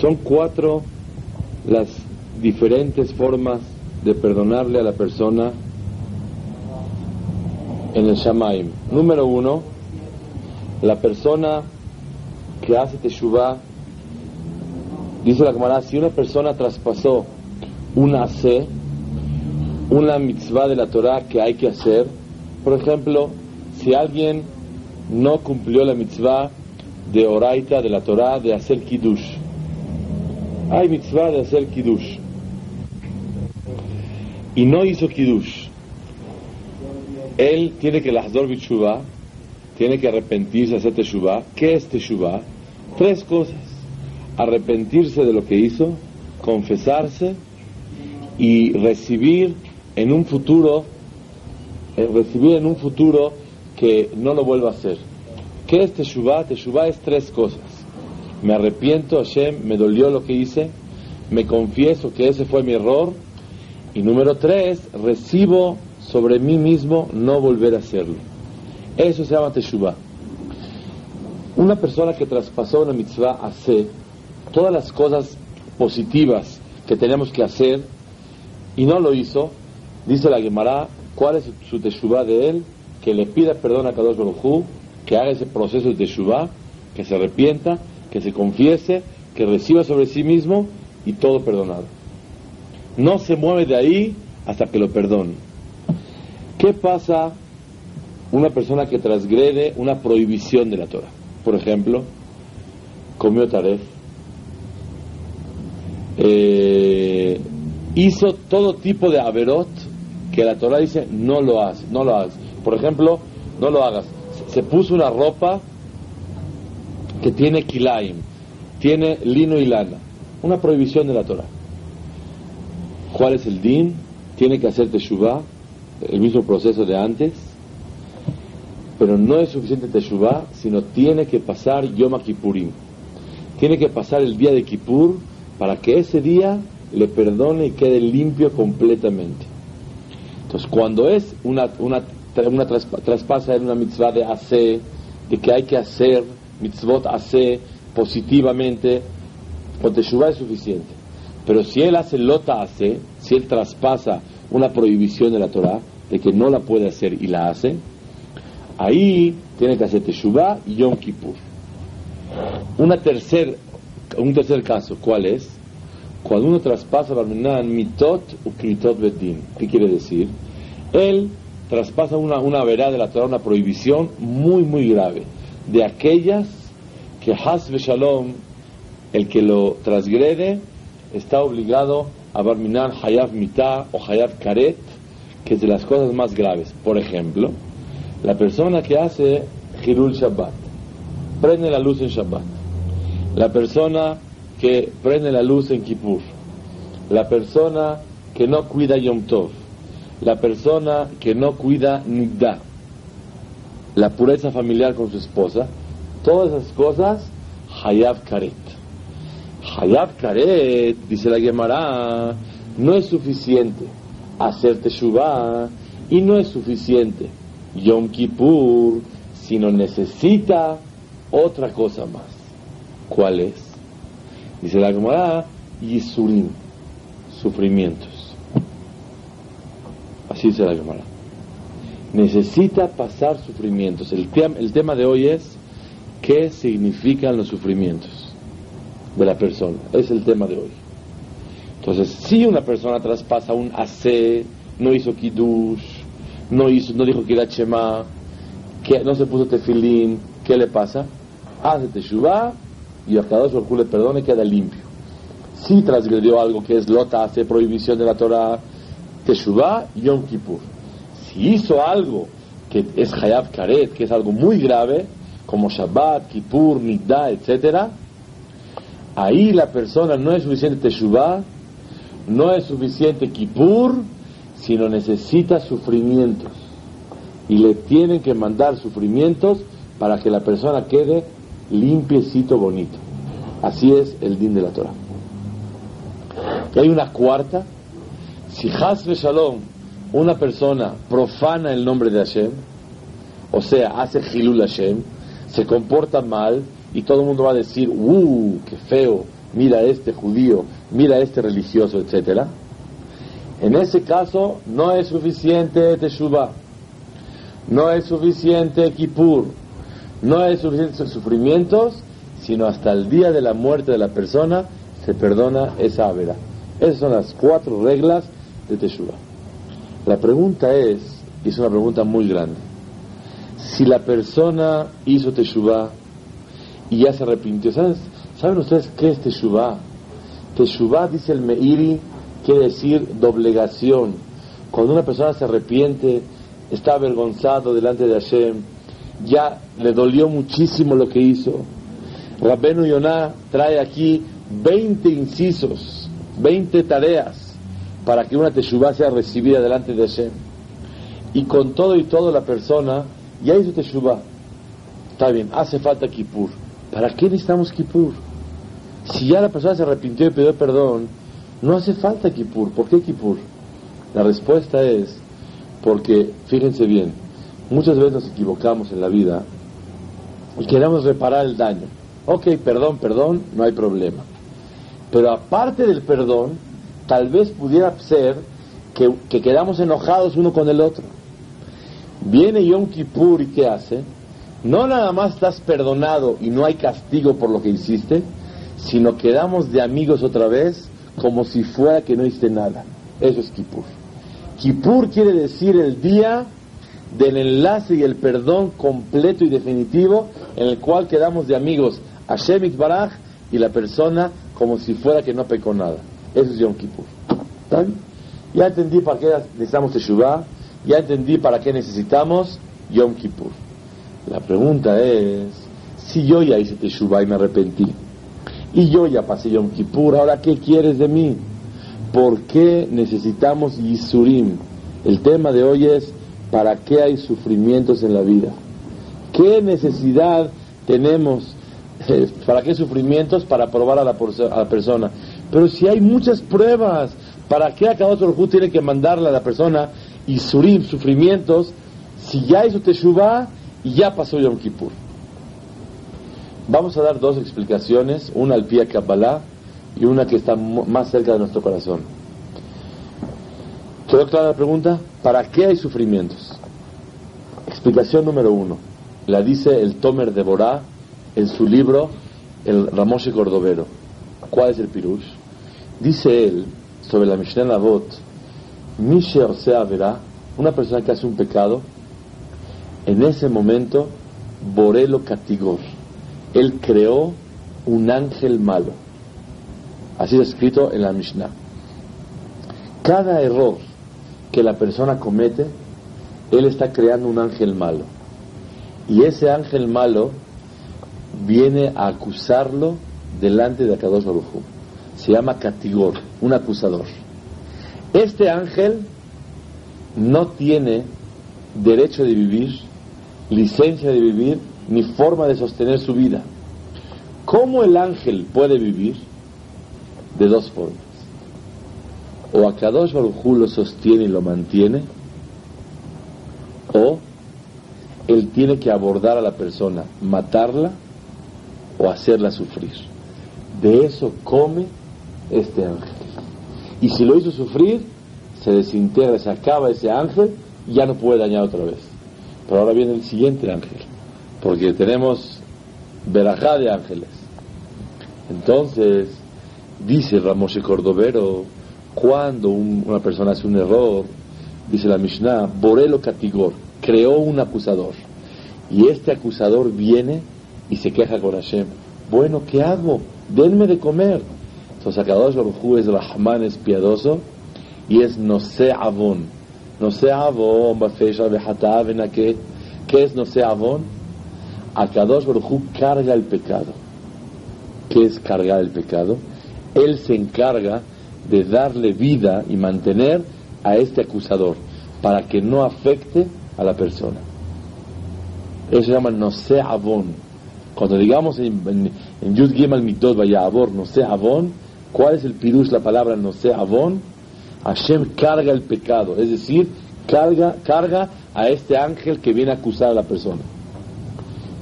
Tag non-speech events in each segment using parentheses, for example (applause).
Son cuatro las diferentes formas de perdonarle a la persona en el Shamaim. Número uno, la persona que hace Teshuvah, dice la Gemara, si una persona traspasó una C, una mitzvah de la Torah que hay que hacer, por ejemplo, si alguien no cumplió la mitzvah de Oraita, de la Torah, de hacer Kiddush. Hay mitzvah de hacer Kiddush. Y no hizo Kiddush. Él tiene que lazdor bichuvah, tiene que arrepentirse, hacer teshuvah. ¿Qué es teshuvah? Tres cosas. Arrepentirse de lo que hizo, confesarse y recibir en un futuro, eh, recibir en un futuro que no lo vuelva a hacer. ¿Qué es Teshuvah? Teshuvah es tres cosas. Me arrepiento, Hashem, me dolió lo que hice, me confieso que ese fue mi error. Y número tres, recibo sobre mí mismo no volver a hacerlo. Eso se llama Teshuvah. Una persona que traspasó una mitzvah hace todas las cosas positivas que tenemos que hacer y no lo hizo, dice la Gemara, ¿cuál es su Teshuvah de él? Que le pida perdón a Kadosh Baruj que haga ese proceso de Teshuvah, que se arrepienta, que se confiese, que reciba sobre sí mismo y todo perdonado. No se mueve de ahí hasta que lo perdone. ¿Qué pasa una persona que transgrede una prohibición de la Torah? Por ejemplo, comió taref, eh, hizo todo tipo de averot que la Torah dice no lo hagas, no lo hagas. Por ejemplo, no lo hagas se puso una ropa que tiene kilaim, tiene lino y lana, una prohibición de la Torah. ¿Cuál es el din? Tiene que hacer teshuvah, el mismo proceso de antes, pero no es suficiente teshuvah, sino tiene que pasar Yom Kippurim. Tiene que pasar el día de Kippur para que ese día le perdone y quede limpio completamente. Entonces, cuando es una, una una traspasa en una mitzvah de hacer, de que hay que hacer mitzvot hace positivamente, con Teshuvah es suficiente. Pero si él hace lota hace, si él traspasa una prohibición de la Torah, de que no la puede hacer y la hace, ahí tiene que hacer Teshuvah y Yom Kippur. Una tercer, un tercer caso, ¿cuál es? Cuando uno traspasa Barminan mitot u kritot bedin. ¿Qué quiere decir? Él traspasa una, una verá de la Torah, una prohibición muy, muy grave, de aquellas que Has Shalom, el que lo transgrede, está obligado a barminar Hayab Mitah o Hayab Karet, que es de las cosas más graves. Por ejemplo, la persona que hace Hirul Shabbat, prende la luz en Shabbat, la persona que prende la luz en Kippur, la persona que no cuida Yom Tov, la persona que no cuida da la pureza familiar con su esposa, todas esas cosas, Hayab Karet. Hayab Karet, dice la Gemara, no es suficiente hacer Teshuvah y no es suficiente Yom Kippur, sino necesita otra cosa más. ¿Cuál es? Dice la Gemara, Yisurim, sufrimientos. Así se la llamará. Necesita pasar sufrimientos. El, el tema de hoy es qué significan los sufrimientos de la persona. Es el tema de hoy. Entonces, si una persona traspasa un AC, no hizo kiddush, no, hizo, no dijo kirachema, que no se puso tefilín, ¿qué le pasa? Hace teshuvah y a cada uno le perdone queda limpio. Si transgredió algo que es lota, hace prohibición de la Torah, Teshuvah Yom Kippur. Si hizo algo que es Hayab Karet, que es algo muy grave, como Shabbat, Kippur, Nidda, etc., ahí la persona no es suficiente Teshuvah, no es suficiente Kippur, sino necesita sufrimientos. Y le tienen que mandar sufrimientos para que la persona quede limpiecito, bonito. Así es el din de la Torah. Y hay una cuarta. Si Hasbe Shalom, una persona profana el nombre de Hashem, o sea, hace Hilul Hashem, se comporta mal y todo el mundo va a decir, ¡uh, qué feo! Mira este judío, mira este religioso, etc. En ese caso, no es suficiente Teshuvah, no es suficiente Kippur, no es suficiente sufrimientos, sino hasta el día de la muerte de la persona se perdona esa avera. Esas son las cuatro reglas de Teshuvah. La pregunta es, y es una pregunta muy grande, si la persona hizo Teshuvah y ya se arrepintió, ¿saben ustedes qué es Teshuvah? Teshuvah, dice el Meiri, quiere decir doblegación. Cuando una persona se arrepiente, está avergonzado delante de Hashem, ya le dolió muchísimo lo que hizo. Rabbenu Yonah trae aquí 20 incisos, 20 tareas para que una teshuvah sea recibida delante de Hashem. Y con todo y todo la persona ya hizo teshuvah. Está bien, hace falta kippur. ¿Para qué necesitamos kippur? Si ya la persona se arrepintió y pidió perdón, no hace falta kippur. ¿Por qué kippur? La respuesta es porque, fíjense bien, muchas veces nos equivocamos en la vida y queremos reparar el daño. Ok, perdón, perdón, no hay problema. Pero aparte del perdón, tal vez pudiera ser que, que quedamos enojados uno con el otro. Viene Yom Kippur y ¿qué hace? No nada más estás perdonado y no hay castigo por lo que hiciste, sino quedamos de amigos otra vez como si fuera que no hiciste nada. Eso es Kippur. Kippur quiere decir el día del enlace y el perdón completo y definitivo en el cual quedamos de amigos Hashem Baraj y la persona como si fuera que no pecó nada. Eso es Yom Kippur. Ya entendí para qué necesitamos Teshuvah, ya entendí para qué necesitamos Yom Kippur. La pregunta es, si yo ya hice Teshuvah y me arrepentí, y yo ya pasé Yom Kippur, ahora ¿qué quieres de mí? ¿Por qué necesitamos Yisurim? El tema de hoy es ¿para qué hay sufrimientos en la vida? ¿Qué necesidad tenemos? (laughs) ¿Para qué sufrimientos? Para probar a la, persona. Pero si hay muchas pruebas, ¿para qué acá otro tiene que mandarle a la persona y surim, sufrimientos, si ya hizo Teshuvah y ya pasó Yom Kippur? Vamos a dar dos explicaciones, una al pie Kabbalah y una que está más cerca de nuestro corazón. ¿Quedó clara la pregunta? ¿Para qué hay sufrimientos? Explicación número uno. La dice el Tomer de Borá en su libro El Ramoshe Cordovero. ¿Cuál es el pirush? Dice él sobre la Mishnah Lavot, Mishe Osea verá, una persona que hace un pecado, en ese momento Borelo Katigor. Él creó un ángel malo. Así es escrito en la Mishnah. Cada error que la persona comete, él está creando un ángel malo. Y ese ángel malo viene a acusarlo delante de Akadosh Baruj Se llama Katigor, un acusador. Este ángel no tiene derecho de vivir, licencia de vivir, ni forma de sostener su vida. ¿Cómo el ángel puede vivir? De dos formas. O Akadosh Baruj lo sostiene y lo mantiene, o él tiene que abordar a la persona, matarla o hacerla sufrir. De eso come este ángel. Y si lo hizo sufrir, se desintegra, se acaba ese ángel y ya no puede dañar otra vez. Pero ahora viene el siguiente ángel, porque tenemos verajá de ángeles. Entonces, dice Ramoshe Cordovero, cuando una persona hace un error, dice la Mishnah, Borelo Katigor, creó un acusador. Y este acusador viene y se queja con Hashem. Bueno, ¿qué hago? Denme de comer. Entonces, Akadosh Baruj es Rahman, es piadoso, y es no sé avon. no sea avon, ¿qué es no sea avon? Akadosh Baruj carga el pecado. ¿Qué es cargar el pecado? Él se encarga de darle vida y mantener a este acusador para que no afecte a la persona. Eso se llama no sea avon. Cuando digamos en, en, Yud Gimel Mikdot Vayavor no sea avon, ¿cuál es el pirush la palabra no sea avon? Hashem carga el pecado, es decir, carga, carga a este ángel que viene a acusar a la persona.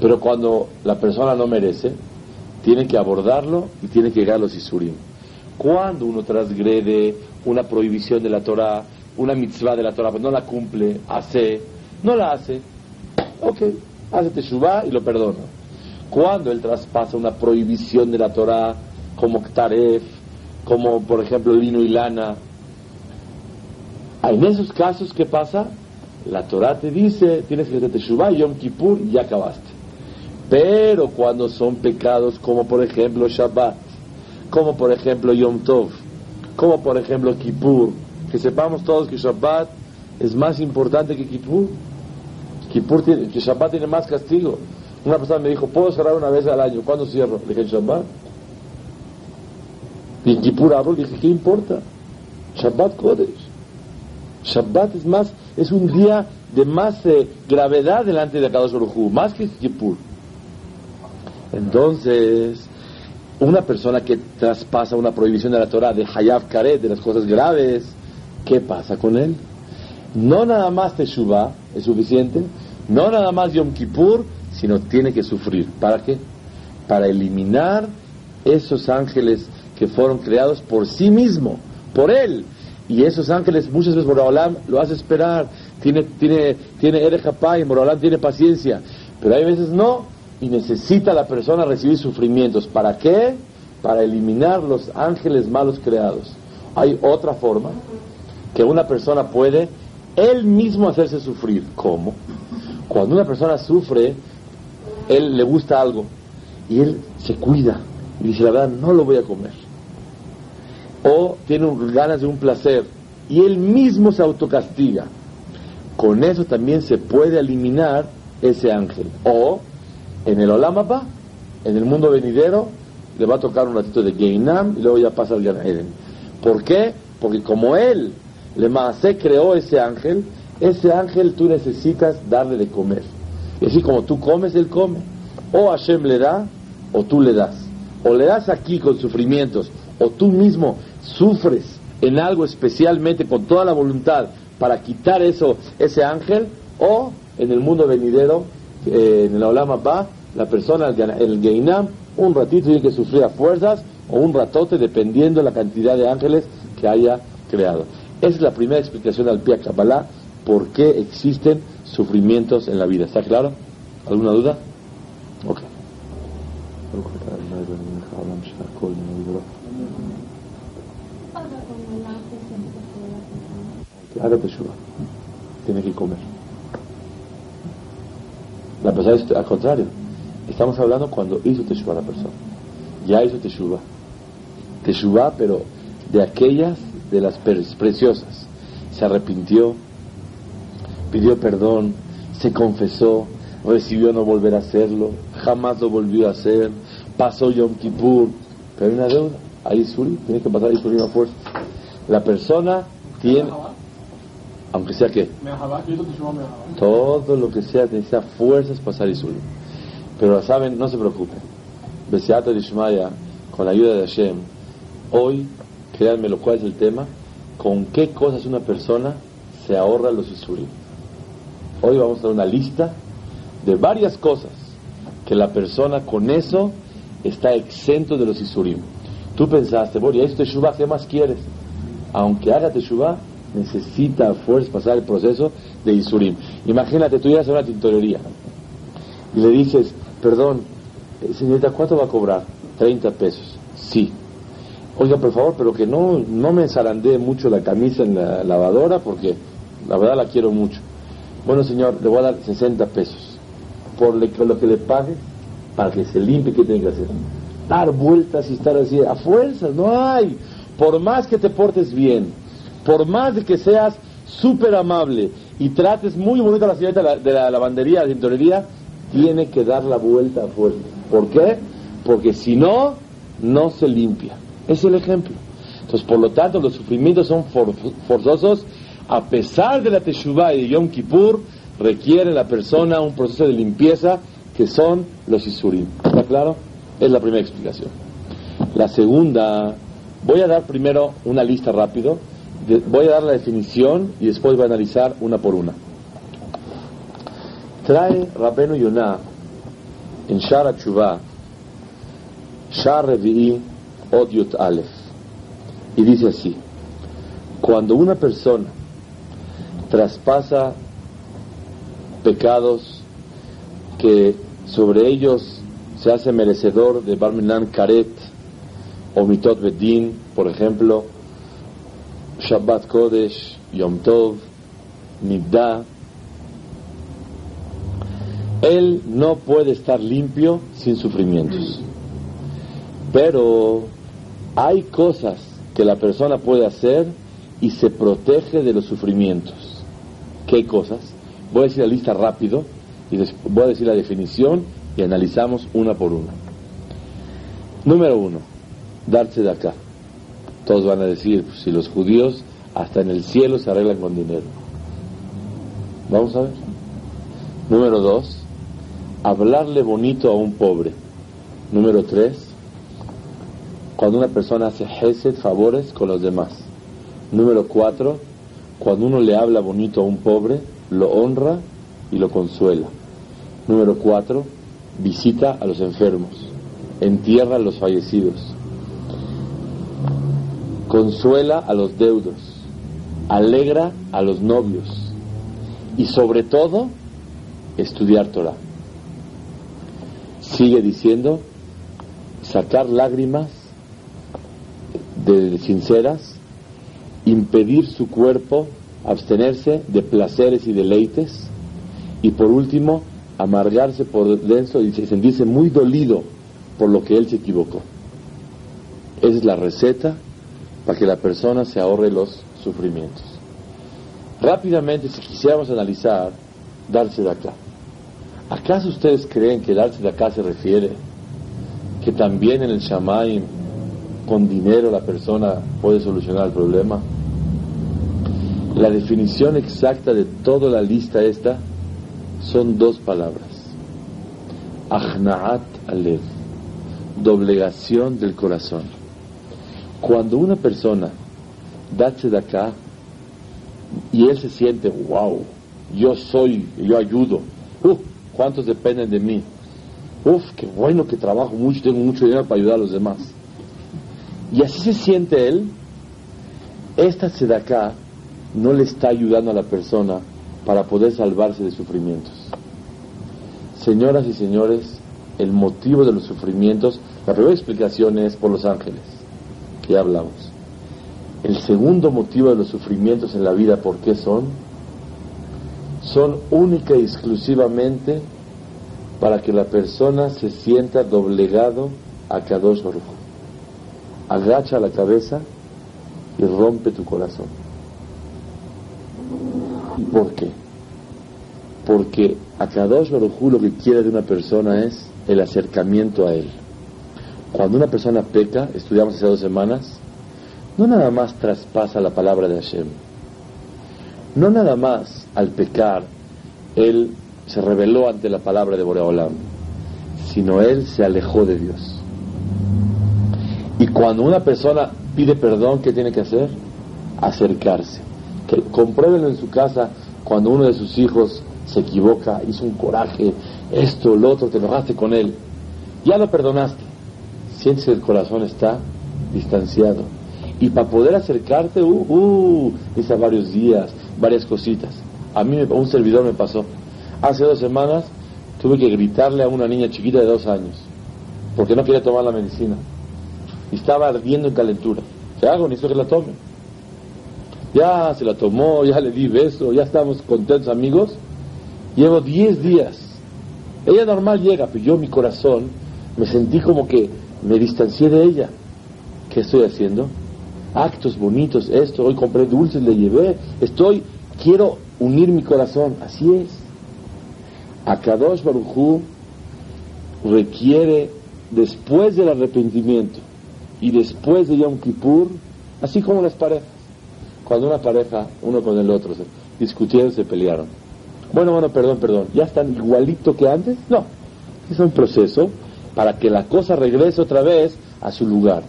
Pero cuando la persona no merece, tiene que abordarlo y tiene que llegar a los Isurim. Cuando uno transgrede una prohibición de la Torah, una mitzvah de la Torah, pues no la cumple, hace, no la hace, ok, hace teshuvah y lo perdona. Cuando él traspasa una prohibición de la Torah, como taref, como por ejemplo lino y lana, en esos casos, ¿qué pasa? La Torah te dice, tienes que hacer teshuvah Yom Kippur y ya acabaste. Pero cuando son pecados como por ejemplo Shabbat, como por ejemplo Yom Tov, como por ejemplo Kippur, que sepamos todos que Shabbat es más importante que Kippur. Kippur tiene, que Shabbat tiene más castigo. Una persona me dijo, ¿puedo cerrar una vez al año? ¿Cuándo cierro? Le dije, Shabbat. Y en Kippur le dije, ¿qué importa? Shabbat Kodesh. Shabbat es más, es un día de más eh, gravedad delante de Akadosh Baruj más que Kippur. Entonces, una persona que traspasa una prohibición de la Torah de Hayab Karet, de las cosas graves, ¿qué pasa con él? No nada más Teshuvah es suficiente, no nada más Yom Kippur, sino tiene que sufrir. ¿Para qué? Para eliminar esos ángeles que fueron creados por sí mismo, por él. Y esos ángeles muchas veces Moraholam lo hace esperar, tiene, tiene, tiene y Moraholam tiene paciencia, pero hay veces no, y necesita la persona recibir sufrimientos. ¿Para qué? Para eliminar los ángeles malos creados. Hay otra forma que una persona puede él mismo hacerse sufrir. ¿Cómo? Cuando una persona sufre, él le gusta algo y él se cuida y dice, la verdad, no lo voy a comer. O tiene ganas de un placer y él mismo se autocastiga. Con eso también se puede eliminar ese ángel. O en el Olamapa, en el mundo venidero, le va a tocar un ratito de Geinam y luego ya pasa al Gan Eden. ¿Por qué? Porque como él, le Maasé creó ese ángel, ese ángel tú necesitas darle de comer. Y así como tú comes, él come. O Hashem le da, o tú le das. O le das aquí con sufrimientos, o tú mismo sufres en algo especialmente con toda la voluntad para quitar eso, ese ángel, o en el mundo venidero, eh, en el Olama va, la persona, el Geinam, un ratito tiene que sufrir a fuerzas o un ratote dependiendo de la cantidad de ángeles que haya creado. Esa es la primera explicación al Pia Kabbalah por qué existen sufrimientos en la vida. ¿Está claro? ¿Alguna duda? Ok. Tiene que comer. La persona es al contrario. Estamos hablando cuando hizo Teshuvah la persona. Ya hizo Teshuvah. Teshuvah, pero de aquellas de las preciosas. Se arrepintió, pidió perdón, se confesó, recibió no volver a hacerlo, jamás lo volvió a hacer, pasó Yom Kippur, pero hay una deuda. Hay Suri, tiene que pasar Suri a fuerza. La persona tiene, aunque sea que, todo lo que sea, necesita fuerzas pasar Isuri. Pero saben, no se preocupen. Besiato Ishmaya, con la ayuda de Hashem, hoy, créanme lo cual es el tema, con qué cosas una persona se ahorra los Isurim. Hoy vamos a dar una lista de varias cosas que la persona con eso está exento de los Isurim. Tú pensaste, bueno, ¿y Teshuvah qué más quieres? Aunque haga Teshuvah, necesita fuerza pasar el proceso de Isurim. Imagínate, tú llegas a una tintorería y le dices, Perdón, eh, señorita, ¿cuánto va a cobrar? 30 pesos. Sí. Oiga, por favor, pero que no, no me zarandee mucho la camisa en la lavadora porque la verdad la quiero mucho. Bueno, señor, le voy a dar 60 pesos por lo que le pague para que se limpie, ¿qué tiene que hacer? Dar vueltas y estar así, a fuerzas, no hay. Por más que te portes bien, por más de que seas súper amable y trates muy bonito a la señorita de la, de la lavandería, de la tintorería, tiene que dar la vuelta a fuerza. ¿Por qué? Porque si no, no se limpia. Es el ejemplo. Entonces, por lo tanto, los sufrimientos son forzosos. A pesar de la Teshuvah y de Yom Kippur, requiere la persona un proceso de limpieza que son los Isurim. ¿Está claro? Es la primera explicación. La segunda, voy a dar primero una lista rápido, voy a dar la definición y después voy a analizar una por una. Trae Rabenu Yonah en Shara Chuvah, Shar Revi'i Odiot Aleph, y dice así: Cuando una persona traspasa pecados que sobre ellos se hace merecedor de Barminan Karet o Mitot Bedin, por ejemplo, Shabbat Kodesh, Yom Tov, Nidda. Él no puede estar limpio sin sufrimientos. Pero hay cosas que la persona puede hacer y se protege de los sufrimientos. ¿Qué cosas? Voy a decir la lista rápido y voy a decir la definición y analizamos una por una. Número uno, darse de acá. Todos van a decir, pues, si los judíos hasta en el cielo se arreglan con dinero. Vamos a ver. Número dos, hablarle bonito a un pobre. Número tres, cuando una persona hace gesed, favores con los demás. Número cuatro, cuando uno le habla bonito a un pobre, lo honra y lo consuela. Número cuatro, visita a los enfermos, entierra a los fallecidos, consuela a los deudos, alegra a los novios y sobre todo estudiar Torah. Sigue diciendo, sacar lágrimas de sinceras, impedir su cuerpo abstenerse de placeres y deleites y por último amargarse por dentro y sentirse muy dolido por lo que él se equivocó. Esa es la receta para que la persona se ahorre los sufrimientos. Rápidamente, si quisiéramos analizar, darse de acá. ¿Acaso ustedes creen que darse de acá se refiere que también en el Shamaim con dinero la persona puede solucionar el problema? La definición exacta de toda la lista esta son dos palabras. Ahnaat alev, doblegación del corazón. Cuando una persona da acá y él se siente, wow, yo soy, yo ayudo, uf, ¿cuántos dependen de mí? Uf, qué bueno que trabajo mucho, tengo mucho dinero para ayudar a los demás. Y así se siente él, esta acá no le está ayudando a la persona para poder salvarse de sufrimientos. Señoras y señores, el motivo de los sufrimientos, la primera explicación es por los ángeles, ya hablamos. El segundo motivo de los sufrimientos en la vida, ¿por qué son? Son única y exclusivamente para que la persona se sienta doblegado a Kadosh Baruch. Agacha la cabeza y rompe tu corazón. ¿Y por qué? Porque a Kadosh Baruj lo que quiere de una persona es el acercamiento a Él. Cuando una persona peca, estudiamos hace dos semanas, no nada más traspasa la palabra de Hashem. No nada más al pecar, Él se rebeló ante la palabra de Boreolam, sino Él se alejó de Dios. Y cuando una persona pide perdón, ¿qué tiene que hacer? Acercarse que en su casa cuando uno de sus hijos se equivoca, hizo un coraje, esto, lo otro, te enojaste con él, ya lo perdonaste, sientes que el corazón está distanciado. Y para poder acercarte, uh, uh, varios días, varias cositas. A mí un servidor me pasó. Hace dos semanas tuve que gritarle a una niña chiquita de dos años, porque no quería tomar la medicina. Y estaba ardiendo en calentura. ¿Qué hago? Necesito que la tome. Ya se la tomó, ya le di beso, ya estamos contentos amigos. Llevo 10 días. Ella normal llega, pero yo mi corazón me sentí como que me distancié de ella. ¿Qué estoy haciendo? Actos bonitos, esto, hoy compré dulces, le llevé, estoy quiero unir mi corazón. Así es. Akadosh Barujú requiere, después del arrepentimiento y después de Yom Kippur, así como las parejas. Cuando una pareja, uno con el otro, se discutieron, se pelearon. Bueno, bueno, perdón, perdón. ¿Ya están igualito que antes? No. Es un proceso para que la cosa regrese otra vez a su lugar.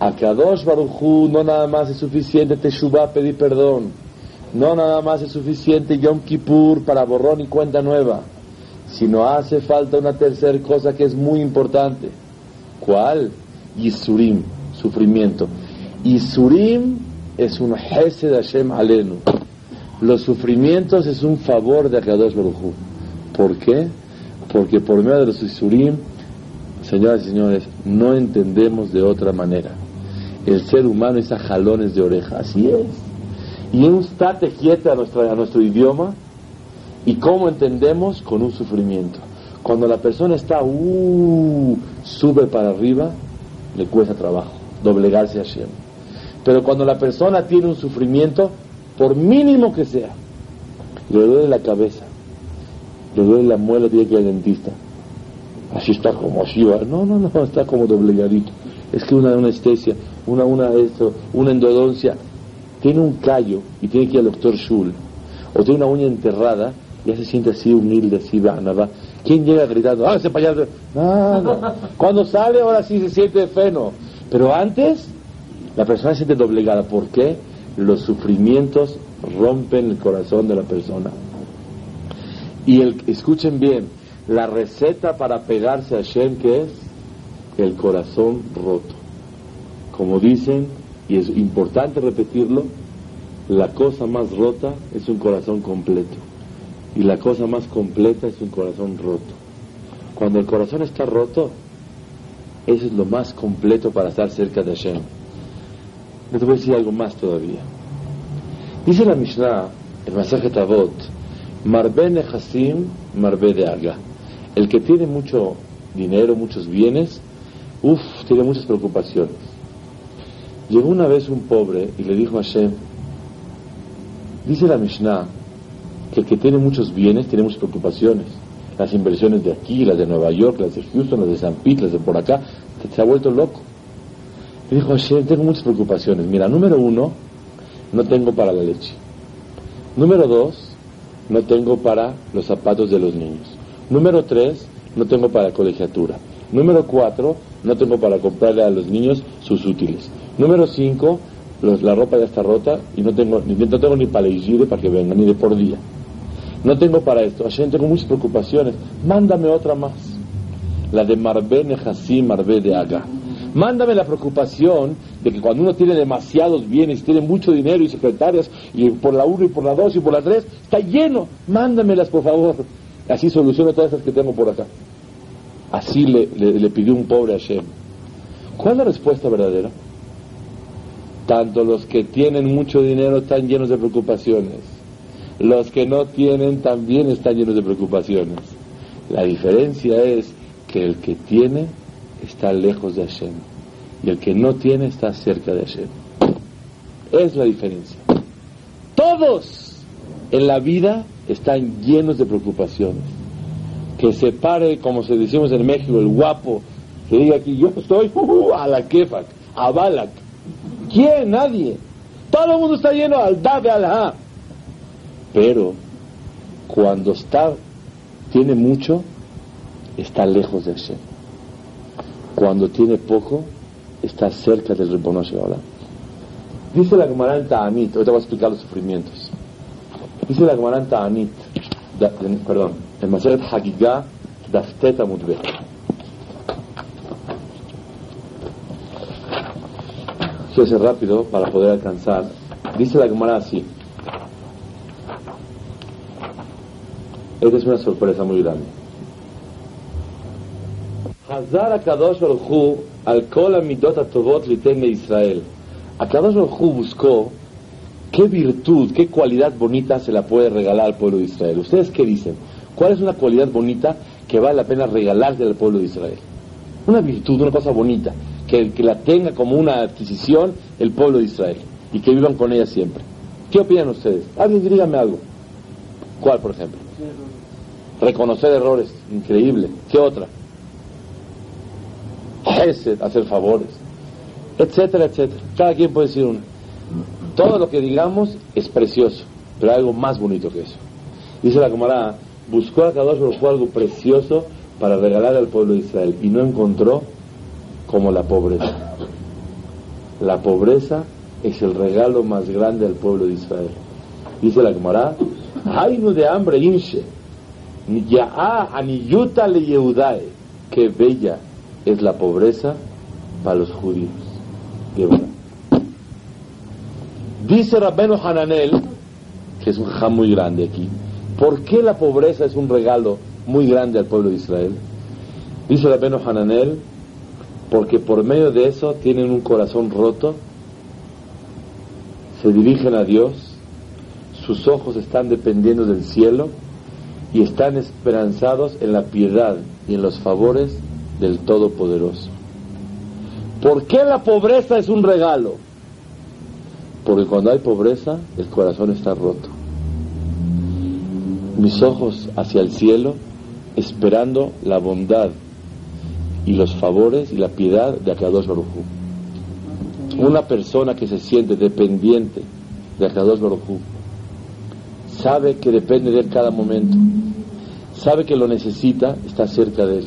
A Kadosh Barujú no nada más es suficiente Teshuvah pedir perdón. No nada más es suficiente Yom Kippur para borrón y cuenta nueva. Sino hace falta una tercera cosa que es muy importante. ¿Cuál? Yisurim, sufrimiento. Yisurim es un de Hashem Alenu. Los sufrimientos es un favor de Akadosh Barujú. ¿Por qué? Porque por medio de los Yisurim, señoras y señores, no entendemos de otra manera el ser humano es a jalones de oreja, así es. Y un estate quieta a, nuestro idioma, y cómo entendemos con un sufrimiento. Cuando la persona está, uh, sube para arriba, le cuesta trabajo doblegarse a Shem. Pero cuando la persona tiene un sufrimiento, por mínimo que sea, le duele la cabeza, le duele la muela, tiene que ir al dentista. Así está como así, no, no, no, está como doblegadito. Es que una anestesia, una, una, esto, una endodoncia, tiene un callo y tiene que ir al doctor Schul, o tiene una uña enterrada, ya se siente así humilde, así, va, va. ¿Quién llega gritando, ah, ese payaso? Nada. Cuando sale, ahora sí se siente feno. Pero antes, la persona se siente doblegada. ¿Por qué? Los sufrimientos rompen el corazón de la persona. Y el, escuchen bien, la receta para pegarse a Shem, que es el corazón roto. Como dicen, y es importante repetirlo, la cosa más rota es un corazón completo. Y la cosa más completa es un corazón roto. Cuando el corazón está roto, eso es lo más completo para estar cerca de Hashem. Les voy a decir algo más todavía. Dice la Mishnah, el mensaje Tavot, Marbe Nehasim, Marbe de Aga. El que tiene mucho dinero, muchos bienes, uff, tiene muchas preocupaciones. Llegó una vez un pobre y le dijo a Hashem, dice la Mishnah, que el que tiene muchos bienes tiene muchas preocupaciones. Las inversiones de aquí, las de Nueva York, las de Houston, las de San Pete, las de por acá, se ha vuelto loco. Le dijo Hashem, tengo muchas preocupaciones. Mira, número uno, no tengo para la leche. Número dos, no tengo para los zapatos de los niños. Número tres, no tengo para colegiatura. Número cuatro, no tengo para comprarle a los niños sus útiles. Número 5, la ropa ya está rota y no tengo, ni, no tengo ni para ir para que venga, ni de por día. No tengo para esto. Hashem, tengo muchas preocupaciones. Mándame otra más. La de Marbe Nehasim, Marbe de Aga. Mándame la preocupación de que cuando uno tiene demasiados bienes, tiene mucho dinero y secretarias, y por la 1 y por la 2 y por la 3, está lleno. Mándamelas, por favor. Así soluciona todas esas que tengo por acá. Así le, le pidió un pobre Hashem. ¿Cuál es la respuesta verdadera? Tanto los que tienen mucho dinero están llenos de preocupaciones. Los que no tienen también están llenos de preocupaciones. La diferencia es que el que tiene está lejos de Hashem y el que no tiene está cerca de Hashem. Es la diferencia. Todos en la vida están llenos de preocupaciones. Que se pare, como se decimos en México, el guapo, que diga aquí, yo estoy a la (laughs) kefak, a Balak, ¿Quién? Nadie. Todo el mundo está lleno al da al. Pero cuando está, tiene mucho, está lejos de Hashem. Cuando tiene poco, está cerca del Ribonosh ahora. Dice la Gemara en ahorita voy a explicar los sufrimientos. Dice la Gemara en Ta'anit, perdón, el Maseret Hagigah Dafteta Mutbeh. Quiero ser rápido para poder alcanzar. Dice la Gemara así. Esta es una sorpresa muy grande. Hazar Akadosh Baruch al kol amidot atovot liten Israel. Akadosh Baruch buscó qué virtud, qué cualidad bonita se la puede regalar al pueblo de Israel. ¿Ustedes qué dicen? ¿Cuál es una cualidad bonita que vale la pena regalarse al pueblo de Israel? Una virtud, una cosa bonita que, que la tenga como una adquisición el pueblo de Israel y que vivan con ella siempre. ¿Qué opinan ustedes? Alguien dígame algo. ¿Cuál, por ejemplo? Reconocer errores, increíble. ¿Qué otra? hacer favores, etcétera, etcétera. Cada quien puede decir una. Todo lo que digamos es precioso, pero algo más bonito que eso. Dice la camarada, buscó a Kadosh algo precioso para regalar al pueblo de Israel y no encontró como la pobreza. La pobreza es el regalo más grande al pueblo de Israel. Dice la Gemara, no de hambre inche, ya aniyuta le yehudae, que bella es la pobreza para los judíos. Dice Rabbeno Hananel, que es un jam muy grande aquí, ¿por qué la pobreza es un regalo muy grande al pueblo de Israel? Dice Rabbeno Hananel, porque por medio de eso tienen un corazón roto, se dirigen a Dios, sus ojos están dependiendo del cielo y están esperanzados en la piedad y en los favores del Todopoderoso. ¿Por qué la pobreza es un regalo? Porque cuando hay pobreza, el corazón está roto. Mis ojos hacia el cielo, esperando la bondad y los favores y la piedad de Akadosh Baruj Una persona que se siente dependiente de Akadosh Baruj sabe que depende de él cada momento, sabe que lo necesita, está cerca de él.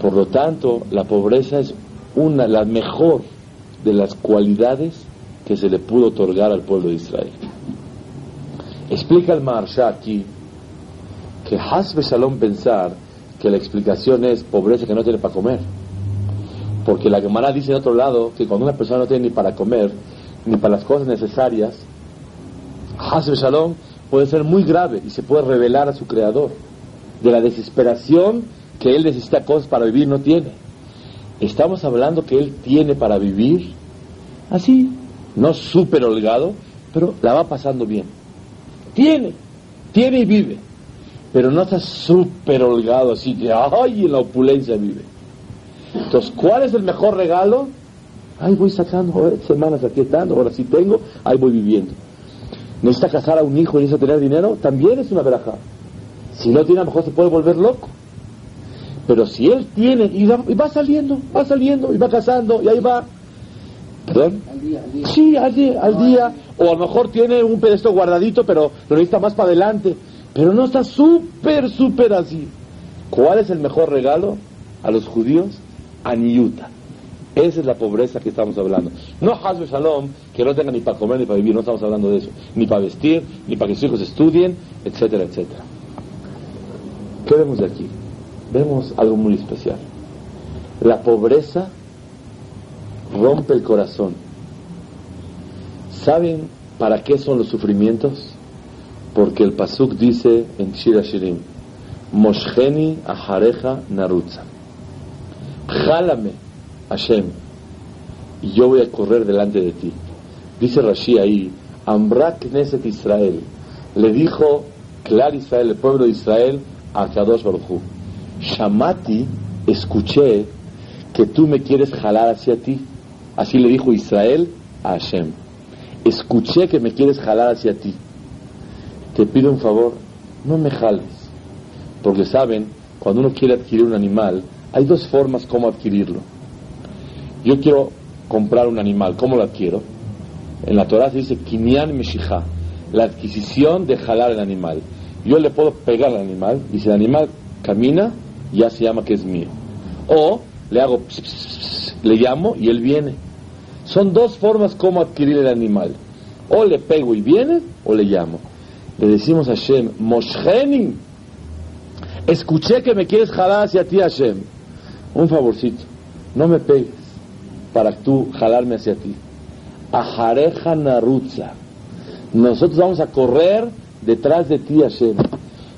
Por lo tanto, la pobreza es una, la mejor de las cualidades que se le pudo otorgar al pueblo de Israel. Explica el Maharsha aquí que Hasbe Shalom pensar que la explicación es pobreza que no tiene para comer. Porque la Gemara dice en otro lado que cuando una persona no tiene ni para comer, ni para las cosas necesarias, Hasbe Shalom puede ser muy grave y se puede revelar a su creador. De la desesperación que él necesita cosas para vivir, no tiene. Estamos hablando que él tiene para vivir así, no súper holgado, pero la va pasando bien. Tiene, tiene y vive, pero no está súper holgado así que, ay, en la opulencia vive. Entonces, ¿cuál es el mejor regalo? Ahí voy sacando semanas aquí estando, ahora sí tengo, ahí voy viviendo. Necesita casar a un hijo y necesita tener dinero, también es una veraja. Si no tiene, a lo mejor se puede volver loco. Pero si él tiene, y va, saliendo, va saliendo, y va casando, y ahí va. ¿Perdón? Al día. Sí, al día, al día. O a lo mejor tiene un pedestal guardadito, pero lo necesita más para adelante. Pero no está súper, súper así. ¿Cuál es el mejor regalo a los judíos? Aniyuta. Esa es la pobreza que estamos hablando. No Hazbe Shalom, que no tenga ni para comer ni para vivir, no estamos hablando de eso. Ni para vestir, ni para que sus hijos estudien, etcétera, etcétera. ¿Qué vemos de aquí? vemos algo muy especial. La pobreza rompe el corazón. ¿Saben para qué son los sufrimientos? Porque el Pasuk dice en Shira Shirim, Mosheni ahareja narutza. Jálame, Hashem, y yo voy a correr delante de ti. Dice Rashi ahí, Amrak Knesset Israel, le dijo Clar Israel, el pueblo de Israel, a Kadosh Baruch Shamati, escuché que tú me quieres jalar hacia ti. Así le dijo Israel a Hashem. Escuché que me quieres jalar hacia ti. Te pido un favor, no me jales. Porque saben, cuando uno quiere adquirir un animal, hay dos formas como adquirirlo. Yo quiero comprar un animal, ¿cómo lo adquiero? En la Torah se dice Kinyan Meshija, la adquisición de jalar el animal. Yo le puedo pegar al animal y si el animal camina, ya se llama que es mío. O le hago, le llamo y él viene. Son dos formas como adquirir el animal. O le pego y viene, o le llamo. Le decimos a Hashem, Mosheni, escuché que me quieres jalar hacia ti, Hashem. Un favorcito, no me pegues para tú jalarme hacia ti. Ajareja Narutza. Nosotros vamos a correr detrás de ti, Hashem.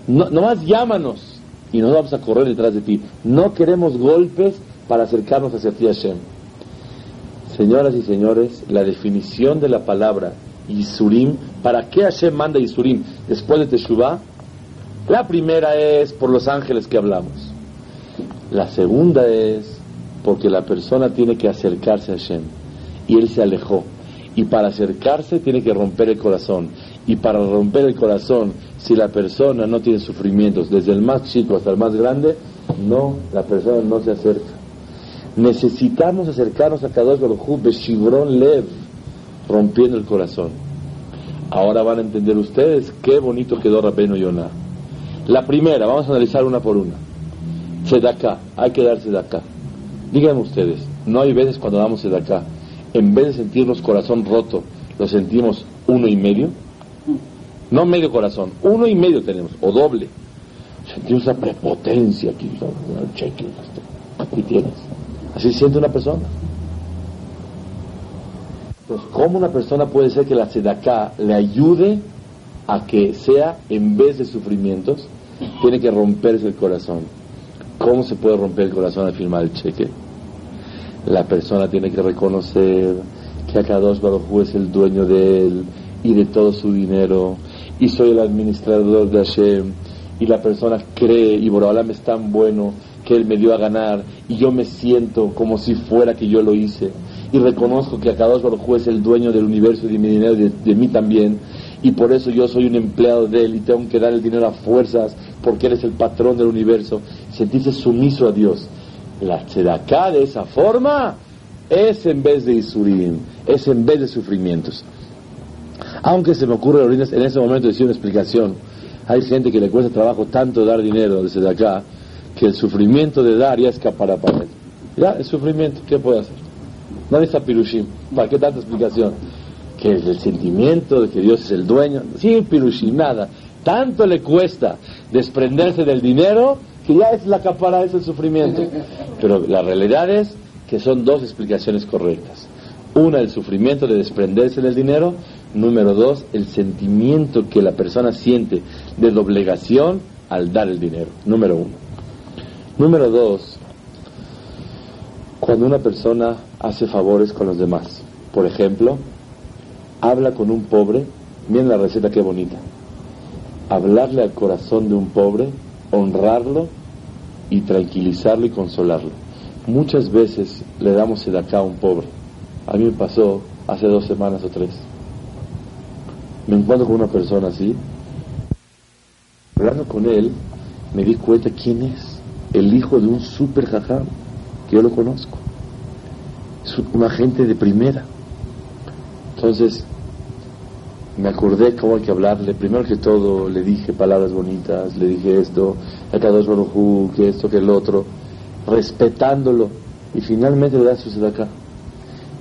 No, nomás llámanos y nos vamos a correr detrás de ti. No queremos golpes para acercarnos hacia ti, Hashem. Señoras y señores, la definición de la palabra Yisurim, ¿para qué Hashem manda Yisurim después de Teshuvah? La primera es por los ángeles que hablamos. La segunda es porque la persona tiene que acercarse a Hashem y él se alejó. Y para acercarse tiene que romper el corazón. Y para romper el corazón, si la persona no tiene sufrimientos, desde el más chico hasta el más grande, no, la persona no se acerca. Necesitamos acercarnos a Kadosh Baruj Beshivron Lev, rompiendo el corazón. Ahora van a entender ustedes qué bonito quedó Rabeno Yonah. La primera, vamos a analizar una por una. Sedaká, hay que dar Sedaká. Díganme ustedes, no hay veces cuando damos Sedaká, en vez de sentirnos corazón roto, lo sentimos uno y medio. No medio corazón, uno y medio tenemos, o doble. Sentimos esa prepotencia aquí, aquí tienes. Así siente una persona. Entonces, ¿cómo una persona puede ser que la sedaká le ayude a que sea, en vez de sufrimientos, tiene que romperse el corazón? ¿Cómo se puede romper el corazón al firmar el cheque? La persona tiene que reconocer que Akadosh Baruj es el dueño de él y de todo su dinero, y soy el administrador de Hashem, y la persona cree, y Borobalam es tan bueno él me dio a ganar, y yo me siento como si fuera que yo lo hice, y reconozco que Akadosh Baruj es el dueño del universo y de mi dinero, de, de mí también, y por eso yo soy un empleado de él y tengo que dar el dinero a fuerzas, porque él es el patrón del universo, sentirse sumiso a Dios. La tzedaká de esa forma es en vez de isurim, es en vez de sufrimientos. Aunque se me ocurre en ese momento decir una explicación, hay gente que le cuesta trabajo tanto dar dinero desde acá que el sufrimiento de dar ya escapará para él. Ya, el sufrimiento, ¿qué puede hacer? No está pirushim. ¿Para qué tanta explicación? Que es el sentimiento de que Dios es el dueño. Sí, pirushim, nada. Tanto le cuesta desprenderse del dinero que ya es la capara, es el sufrimiento. Pero la realidad es que son dos explicaciones correctas. Una, el sufrimiento de desprenderse del dinero. Número dos, el sentimiento que la persona siente de doblegación al dar el dinero. Número uno. Número dos, cuando una persona hace favores con los demás. Por ejemplo, habla con un pobre. Miren la receta qué bonita. Hablarle al corazón de un pobre honrarlo y tranquilizarlo y consolarlo. Muchas veces le damos el acá a un pobre. A mí me pasó hace dos semanas o tres. Me encuentro con una persona así. Hablando con él, me di cuenta quién es. El hijo de un super jajam, que yo lo conozco. Es un agente de primera. Entonces, me acordé cómo hay que hablarle. Primero que todo, le dije palabras bonitas, le dije esto, dos Barujú, que esto, que el otro, respetándolo. Y finalmente le da su acá.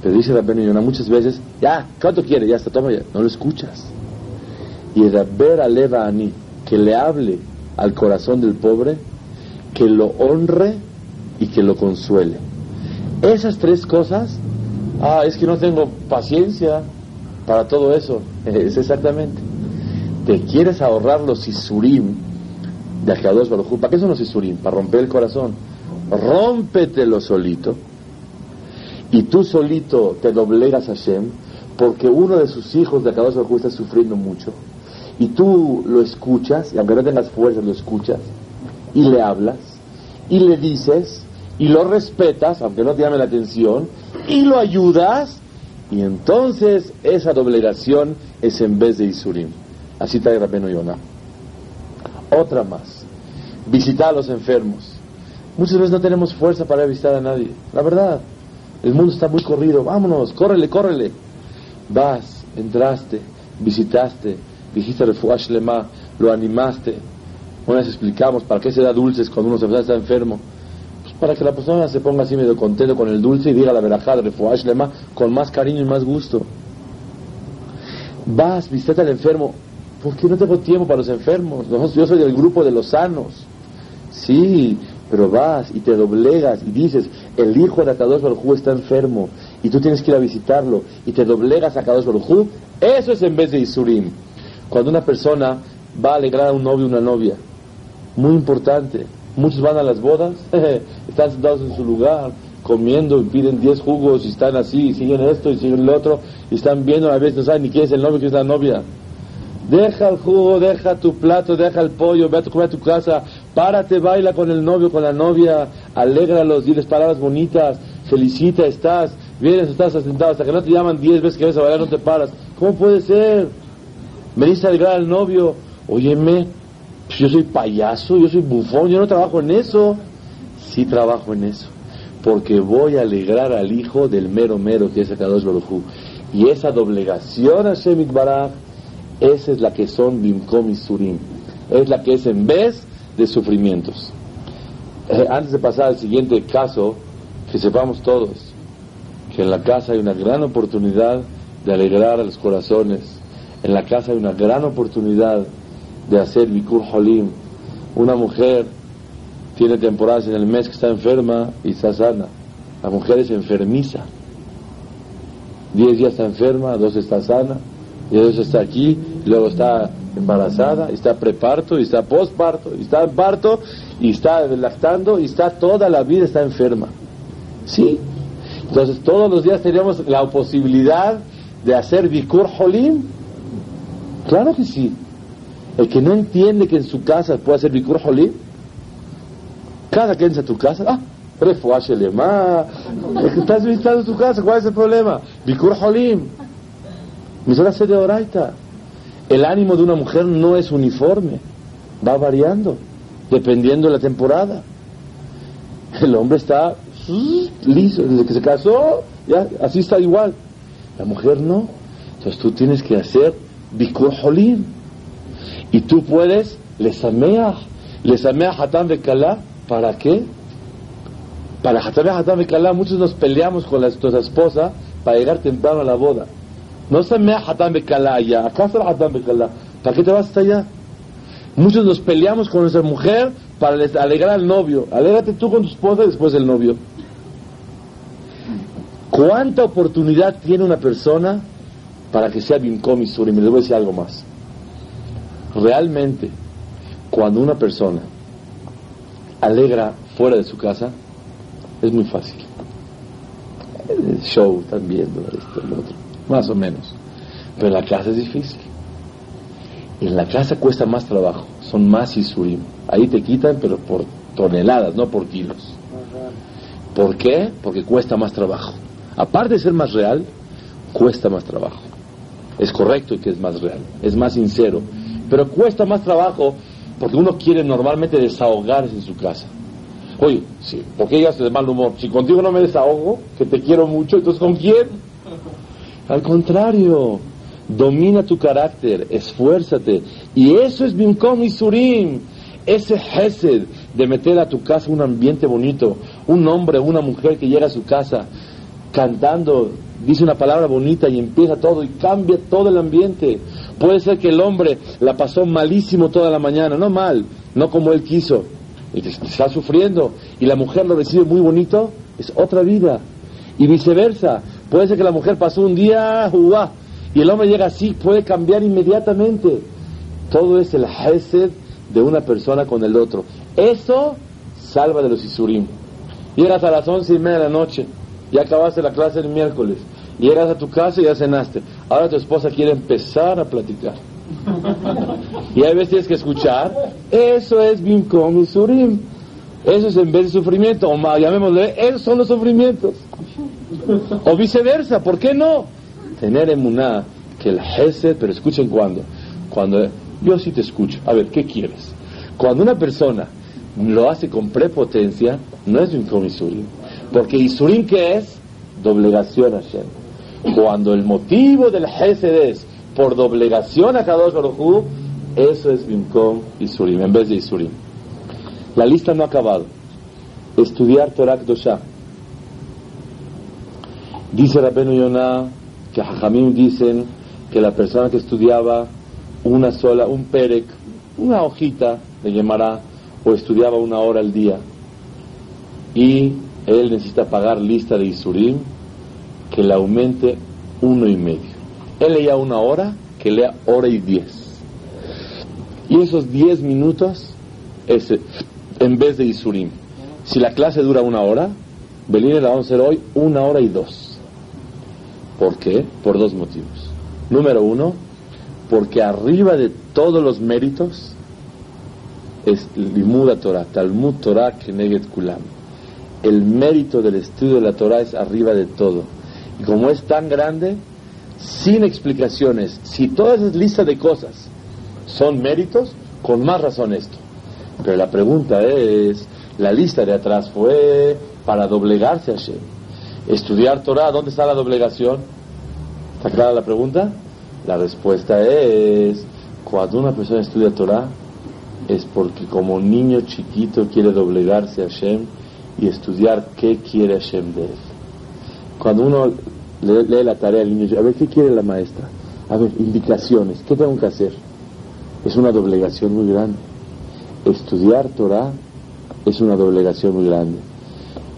Pero dice la Yonah muchas veces, ya, ¿cuánto quiere? Ya está, toma ya. No lo escuchas. Y el ver a Leva Ani, que le hable al corazón del pobre, que lo honre y que lo consuele. Esas tres cosas, ah, es que no tengo paciencia, para todo eso. (laughs) Es exactamente. Te quieres ahorrar los isurim de Akadosh Baruj ¿Para qué son los isurim? Para romper el corazón. Rómpetelo solito. Y tú solito te doblegas a Hashem porque uno de sus hijos de Akadosh Baruj está sufriendo mucho. Y tú lo escuchas, y aunque no tengas fuerza, lo escuchas, y le hablas, y le dices, y lo respetas, aunque no te llame la atención, y lo ayudas, y entonces esa doblegación es en vez de Isurim. Así está Rabeno Yonah. Otra más. Visitar a los enfermos. Muchas veces no tenemos fuerza para visitar a nadie. La verdad, el mundo está muy corrido. Vámonos, córrele, córrele. Vas, entraste, visitaste, dijiste refuash lema, lo animaste. Una vez explicamos para qué se da dulces cuando uno está enfermo para que la persona se ponga así medio contento con el dulce y diga la verajá de Refuash con más cariño y más gusto. Vas, visita al enfermo. porque no tengo tiempo para los enfermos? Yo soy del grupo de los sanos. Sí, pero vas y te doblegas y dices, el hijo de Akadosh Baruj está enfermo y tú tienes que ir a visitarlo y te doblegas a Akadosh Baruj eso es en vez de Isurim. Cuando una persona va a alegrar a un novio o una novia, muy importante, Muchos van a las bodas, (laughs) están sentados en su lugar, comiendo piden 10 jugos y están así, siguen esto y siguen lo otro, y están viendo, a veces no saben ni quién es el novio, quién es la novia. Deja el jugo, deja tu plato, deja el pollo, ve a, tu, a tu casa, párate, baila con el novio, con la novia, alégralos, diles palabras bonitas, felicita, estás, vienes, estás sentado, hasta que no te llaman diez veces que ves a bailar, no te paras. ¿Cómo puede ser? Me dice alegrar al novio, óyeme, yo soy payaso, yo soy bufón, yo no trabajo en eso. Sí trabajo en eso, porque voy a alegrar al hijo del mero mero que es Akadosh Baruj Y esa doblegación a Shemit Baraj, esa es la que son Bimkom y Surim. Es la que es en vez de sufrimientos. Eh, antes de pasar al siguiente caso, que sepamos todos que en la casa hay una gran oportunidad de alegrar a los corazones. En la casa hay una gran oportunidad de hacer Bikur Holim. Una mujer tiene temporadas en el mes que está enferma y está sana. La mujer es enfermiza. Diez días está enferma, dos está sana, y dos está aquí, luego está embarazada, está preparto, y está posparto, y está en parto, y está lactando, y está toda la vida está enferma. ¿Sí? Entonces todos los días teníamos la posibilidad de hacer Bikur Holim. Claro que sí. El que no entiende que en su casa puede hacer Bikur Holim, cada que entra a tu casa, ah, lema, estás visitando tu casa, ¿cuál es el problema? Bikur Holim. hacer de Oraita. El ánimo de una mujer no es uniforme, va variando, dependiendo de la temporada. El hombre está liso, desde que se casó, ya, así está igual. La mujer no. Entonces tú tienes que hacer Bikur Holim. Y tú puedes, les amea, les amea Hatam de Kalá, ¿para qué? Para Hatam Hatam Kalá, muchos nos peleamos con nuestra esposa para llegar temprano a la boda. No se mea Hatam Kalá allá, acá está Hatam Kalá. ¿Para qué te vas hasta allá? Muchos nos peleamos con nuestra mujer para alegrar al novio. Alégrate tú con tu esposa y después el novio. ¿Cuánta oportunidad tiene una persona para que sea Bimkom y Surim? Les voy a decir algo más. Realmente, cuando una persona alegra fuera de su casa, es muy fácil. El show, están viendo esto, lo otro, más o menos. Pero en la casa es difícil. En la casa cuesta más trabajo, son más isurim. Ahí te quitan, pero por toneladas, no por kilos. ¿Por qué? Porque cuesta más trabajo. Aparte de ser más real, cuesta más trabajo. Es correcto que es más real, es más sincero, pero cuesta más trabajo porque uno quiere normalmente desahogarse en su casa. Oye, sí, ¿por qué llegas de mal humor? Si contigo no me desahogo, que te quiero mucho, entonces ¿con quién? (laughs) Al contrario, domina tu carácter, esfuérzate. Y eso es Bimkom y Surim, ese Hesed de meter a tu casa un ambiente bonito, un hombre una mujer que llega a su casa cantando, dice una palabra bonita y empieza todo y cambia todo el ambiente. Puede ser que el hombre la pasó malísimo toda la mañana, no mal, no como él quiso, está sufriendo, y la mujer lo recibe muy bonito, es otra vida. Y viceversa, puede ser que la mujer pasó un día, uah, y el hombre llega así, puede cambiar inmediatamente. Todo es el hesed de una persona con el otro. Eso salva de los isurim. Llegas a las once y media de la noche, ya acabaste la clase el miércoles, llegas a tu casa y ya cenaste. Ahora tu esposa quiere empezar a platicar. (laughs) Y a veces tienes que escuchar, eso es Bimkom y Surim. Eso es en vez de sufrimiento, o más, llamémosle, esos son los sufrimientos. O viceversa, ¿por qué no? Tener emuná, que el Hesed, pero escuchen cuando. Cuando yo sí te escucho, a ver, ¿qué quieres? Cuando una persona lo hace con prepotencia, no es Bimkom y Surim. Porque Isurim, ¿qué es? Doblegación a Hashem. Cuando el motivo del Hesed es por doblegación a Kadosh Baruj eso es Bimkom Isurim, en vez de Isurim. La lista no ha acabado. Estudiar Torah Dosha. Dice Rabenu Yonah que Jajamim dicen que la persona que estudiaba una sola, un perek, una hojita de Gemara, o estudiaba una hora al día, y él necesita pagar lista de Isurim que le aumente uno y medio. Él leía una hora, que lea hora y diez. Y esos diez minutos es en vez de Isurim. Si la clase dura una hora, Belín la vamos a hacer hoy una hora y dos. ¿Por qué? Por dos motivos. Número uno, porque arriba de todos los méritos es Limuda Torah, Talmud Torah Keneget Kulam el mérito del estudio de la Torah es arriba de todo. Y como es tan grande, sin explicaciones, si todas esas listas de cosas son méritos, con más razón esto. Pero la pregunta es, la lista de atrás fue para doblegarse a Hashem. Estudiar Torah, ¿dónde está la doblegación? ¿Está clara la pregunta? La respuesta es, cuando una persona estudia Torah, es porque como niño chiquito quiere doblegarse a Hashem y estudiar qué quiere Hashem de él. Cuando uno lee, la tarea al niño, a ver, ¿qué quiere la maestra? A ver, indicaciones, ¿qué tengo que hacer? Es una doblegación muy grande. Estudiar Torah es una doblegación muy grande.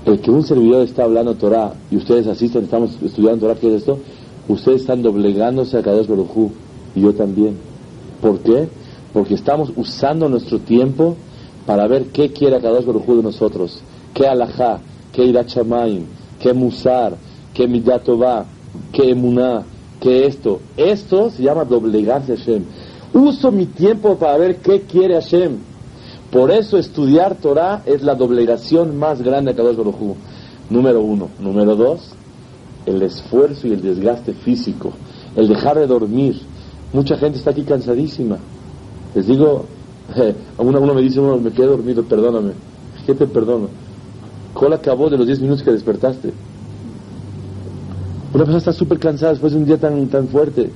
El que un servidor está hablando Torah y ustedes asisten, estamos estudiando Torah, ¿qué es esto? Ustedes están doblegándose a Kadosh Baruj y yo también. ¿Por qué? Porque estamos usando nuestro tiempo para ver qué quiere Kadosh Baruj de nosotros. ¿Qué alajá? ¿Qué irachamayim? ¿Qué musar? ¿Qué midatová? ¿Qué emuná? ¿Qué esto? Esto se llama doblegarse a Hashem. Uso mi tiempo para ver qué quiere Hashem. Por eso estudiar Torah es la doblegación más grande de Kadosh Baruj Número uno. Número dos, el esfuerzo y el desgaste físico. El dejar de dormir. Mucha gente está aquí cansadísima. Les digo, (laughs) uno, uno me dice, uno me quedé dormido, perdóname. ¿Qué te perdono? ¿Cuál acabó de los 10 minutos que despertaste? Una persona está súper cansada después de un día tan, tan fuerte.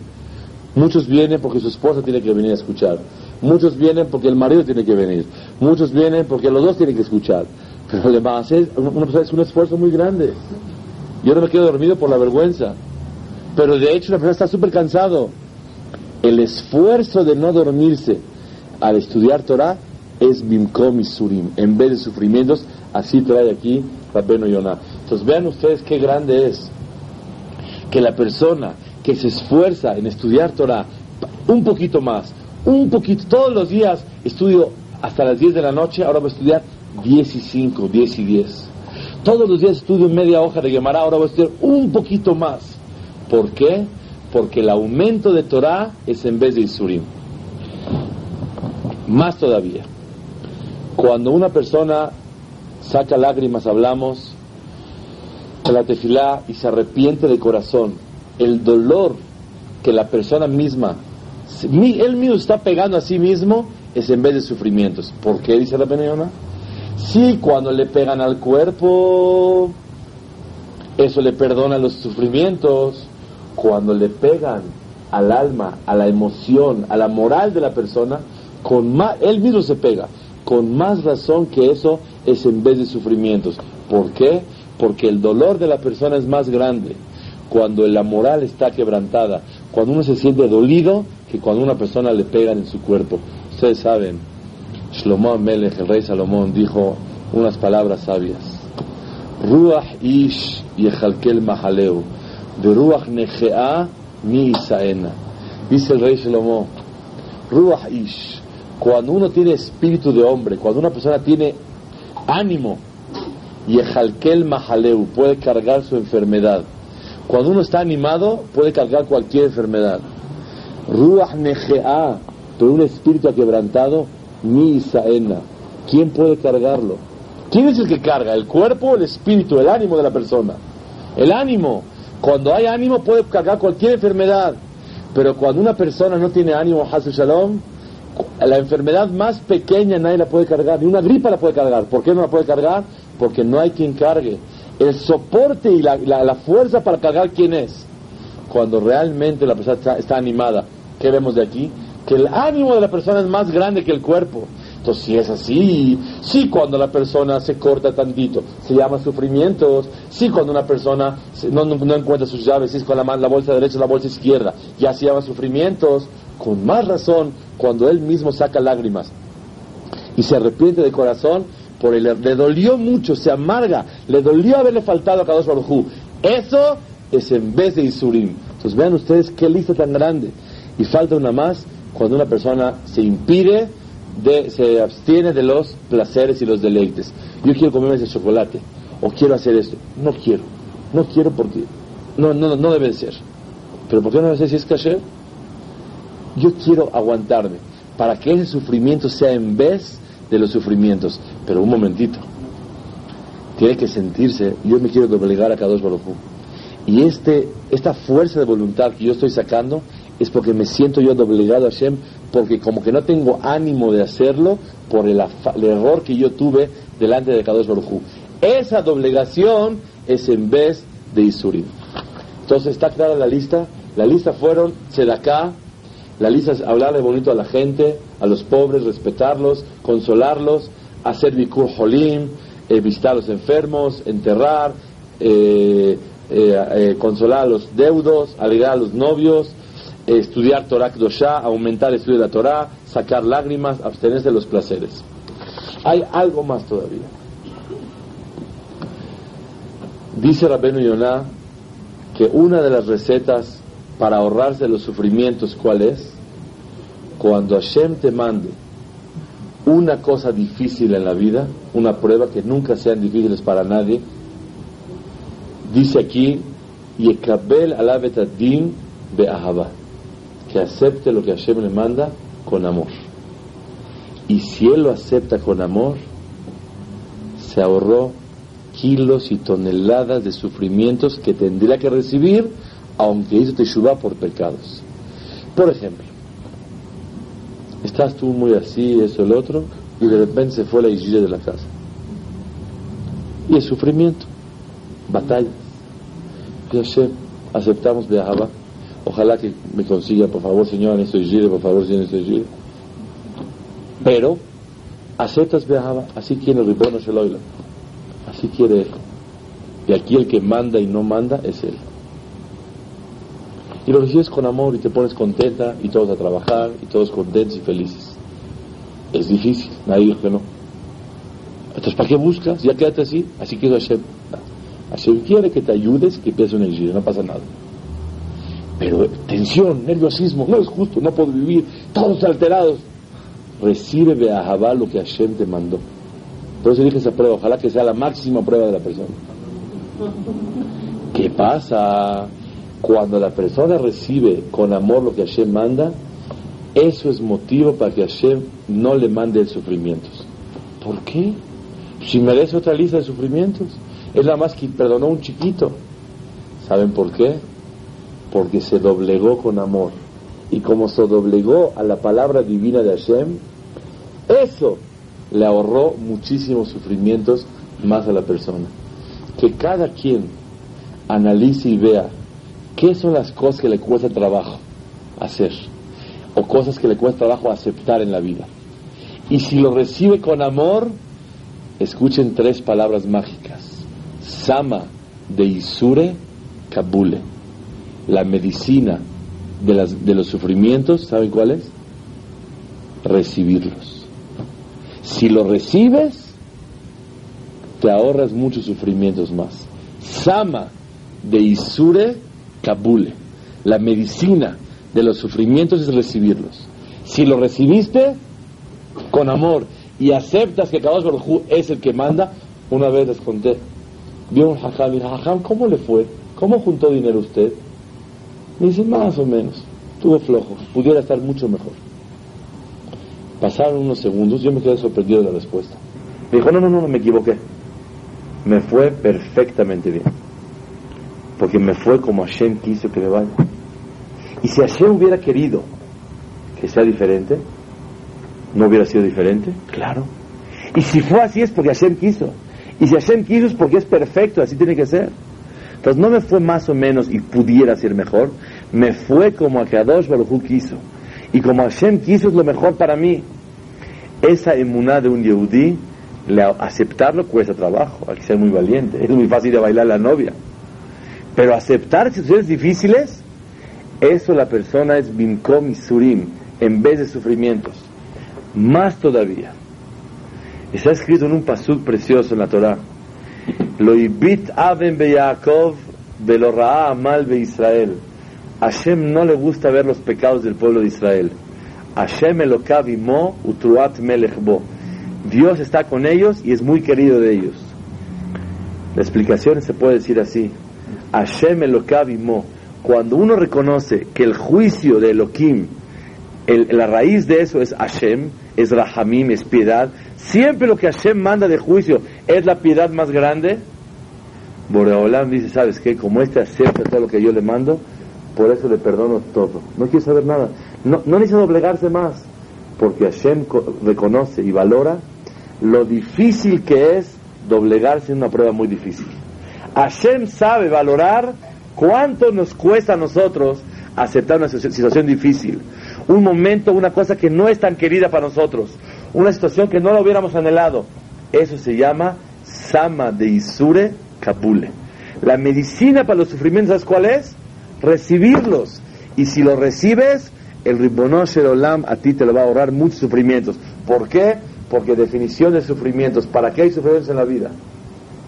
Muchos vienen porque su esposa tiene que venir a escuchar. Muchos vienen porque el marido tiene que venir. Muchos vienen porque los dos tienen que escuchar. Pero le va a hacer, una persona es un esfuerzo muy grande. Yo no me quedo dormido por la vergüenza. Pero de hecho la persona está súper cansado. El esfuerzo de no dormirse al estudiar Torah es bimkom y surim. En vez de sufrimientos, así trae aquí Rabbeinu Yonah. Entonces vean ustedes qué grande es que la persona que se esfuerza en estudiar Torah un poquito más, un poquito, todos los días estudio hasta las 10 de la noche, ahora voy a estudiar 10 y 5, 10 y 10. Todos los días estudio media hoja de Gemara, ahora voy a estudiar un poquito más. ¿Por qué? Porque el aumento de Torah es en vez de Isurim. Más todavía. Cuando una persona saca lágrimas, hablamos, de la tefilá y se arrepiente de corazón, el dolor que la persona misma él mismo está pegando a sí mismo, es en vez de sufrimientos. ¿Por qué dice la Benayona? Sí, cuando le pegan al cuerpo, eso le perdona los sufrimientos. Cuando le pegan al alma, a la emoción, a la moral de la persona, con más, él mismo se pega. Con más razón que eso es en vez de sufrimientos. ¿Por qué? Porque el dolor de la persona es más grande cuando la moral está quebrantada, cuando uno se siente dolido, que cuando una persona le pegan en su cuerpo. Ustedes saben, Shlomo Amelech, el rey Salomón, dijo unas palabras sabias. Ruach ish yechalkel mahaleu, de ruach negea mi. Dice el rey Shlomo, Ruach ish, cuando uno tiene espíritu de hombre, cuando una persona tiene ánimo, yechalkel mahaleu, puede cargar su enfermedad. Cuando uno está animado, puede cargar cualquier enfermedad. Ruach Nege'a, pero un espíritu quebrantado, mi Isaena. ¿Quién puede cargarlo? ¿Quién es el que carga? ¿El cuerpo el espíritu, el ánimo de la persona? El ánimo. Cuando hay ánimo puede cargar cualquier enfermedad. Pero cuando una persona no tiene ánimo, Hasu Shalom, la enfermedad más pequeña nadie la puede cargar, ni una gripa la puede cargar. ¿Por qué no la puede cargar? Porque no hay quien cargue. El soporte y la, la fuerza para cargar, ¿quién es? Cuando realmente la persona está animada. ¿Qué vemos de aquí? Que el ánimo de la persona es más grande que el cuerpo. Entonces, si es así, sí cuando la persona se corta tantito, se llama sufrimientos, sí cuando una persona no, no, encuentra sus llaves, si es con la, la bolsa derecha, la bolsa izquierda, ya se llama sufrimientos, con más razón cuando él mismo saca lágrimas y se arrepiente de corazón, por el, le dolió mucho, se amarga, le dolió haberle faltado a Kadosh Baruj Eso es en vez de Isurim. Entonces vean ustedes qué lista tan grande. Y falta una más cuando una persona se impide, de, se abstiene de los placeres y los deleites. Yo quiero comerme ese chocolate, o quiero hacer esto. No quiero, no quiero porque no, no, no debe ser. ¿Pero por qué no debe ser si es kasher? Yo quiero aguantarme para que ese sufrimiento sea en vez de los sufrimientos. Pero un momentito, tiene que sentirse, yo me quiero doblegar a cada dos Y este, esta fuerza de voluntad que yo estoy sacando es porque me siento yo doblegado a Hashem, porque como que no tengo ánimo de hacerlo por el, error que yo tuve delante de Kadosh Baruj Esa doblegación es en vez de Isurim. Entonces está clara la lista. La lista fueron Sedaká, la lista es hablarle bonito a la gente, a los pobres, respetarlos, consolarlos, hacer Bikur Holim, eh, visitar a los enfermos, enterrar, eh, eh, consolar a los deudos, alegrar a los novios, estudiar Torah Kdoshá, aumentar el estudio de la Torah, sacar lágrimas, abstenerse de los placeres. Hay algo más todavía. Dice Rabenu Yonah que una de las recetas para ahorrarse los sufrimientos, ¿cuál es? Cuando Hashem te mande una cosa difícil en la vida, una prueba que nunca sean difíciles para nadie, dice aquí, Yekabel din be'ahava, que acepte lo que Hashem le manda con amor. Y si él lo acepta con amor, se ahorró kilos y toneladas de sufrimientos que tendría que recibir aunque hizo teshuva por pecados. Por ejemplo, estás tú muy así, eso, el otro, y de repente se fue la isla de la casa. Y el sufrimiento, batallas. Hashem, aceptamos viajaba. Ojalá que me consiga, por favor, señor, en esto por favor, señor, en esto Pero, aceptas viajaba, así quiere el ribono Sheloila. Así quiere él. Y aquí el que manda y no manda es él y lo recibes con amor y te pones contenta y todos a trabajar y todos contentos y felices. Es difícil, nadie dijo que no. Entonces, ¿para qué buscas? Ya quédate así, así quiere Hashem. Hashem quiere que te ayudes, que empieces un exilio, no pasa nada. Pero tensión, nerviosismo, no es justo, no puedo vivir, todos alterados. Recibe de Ahabá lo que Hashem te mandó. Por eso dije esa prueba, ojalá que sea la máxima prueba de la persona. ¿Qué pasa? Cuando la persona recibe con amor lo que Hashem manda, eso es motivo para que Hashem no le mande sufrimientos. ¿Por qué? Si merece otra lista de sufrimientos. Es la más que perdonó un chiquito. ¿Saben por qué? Porque se doblegó con amor. Y como se doblegó a la palabra divina de Hashem, eso le ahorró muchísimos sufrimientos más a la persona. Que cada quien analice y vea ¿Qué son las cosas que le cuesta trabajo hacer? O cosas que le cuesta trabajo aceptar en la vida. Y si lo recibe con amor, escuchen tres palabras mágicas. Sama de Isure Kabule. La medicina de, los sufrimientos, ¿saben cuál es? Recibirlos. Si lo recibes, te ahorras muchos sufrimientos más. Sama de Isure Kabule. La medicina de los sufrimientos es recibirlos. Si lo recibiste con amor y aceptas que Kadosh Baruj es el que manda, una vez les conté, vio un hajam y hajam, ¿cómo le fue? ¿Cómo juntó dinero usted? Me dice, más o menos, tuve flojo, pudiera estar mucho mejor. Pasaron unos segundos, yo me quedé sorprendido de la respuesta. Me dijo, no, no, no, me equivoqué. Me fue perfectamente bien porque me fue como Hashem quiso que me vaya. Y si Hashem hubiera querido que sea diferente, ¿no hubiera sido diferente? Claro. Y si fue así es porque Hashem quiso. Y si Hashem quiso es porque es perfecto, así tiene que ser. Entonces no me fue más o menos y pudiera ser mejor, me fue como Akadosh Baruj quiso. Y como Hashem quiso es lo mejor para mí. Esa emuná de un Yehudí, aceptarlo cuesta trabajo, hay que ser muy valiente. Es muy fácil de bailar la novia. Pero aceptar situaciones difíciles, eso la persona es binkom y surim, en vez de sufrimientos. Más todavía. Está escrito en un pasuk precioso en la Torah. Lo ibit aven be Yaakov ra'a amal be Israel. Hashem no le gusta ver los pecados del pueblo de Israel. Hashem elokav imo utruat melechbo. Dios está con ellos y es muy querido de ellos. La explicación se puede decir así. Hashem Elokavimo, cuando uno reconoce que el juicio de Elohim, la raíz de eso es Hashem, es Rahamim, es piedad, siempre lo que Hashem manda de juicio es la piedad más grande, Boreolam dice, ¿sabes qué? Como este acepta todo lo que yo le mando, por eso le perdono todo. No quiere saber nada. No, no necesita doblegarse más, porque Hashem reconoce y valora lo difícil que es doblegarse en una prueba muy difícil. Hashem sabe valorar cuánto nos cuesta a nosotros aceptar una situación difícil, un momento, una cosa que no es tan querida para nosotros, una situación que no la hubiéramos anhelado. Eso se llama Sama de Isure Kapule. La medicina para los sufrimientos, ¿sabes cuál es? Recibirlos. Y si los recibes, el Ribonosh Olam a ti te lo va a ahorrar muchos sufrimientos. ¿Por qué? Porque definición de sufrimientos. ¿Para qué hay sufrimientos en la vida?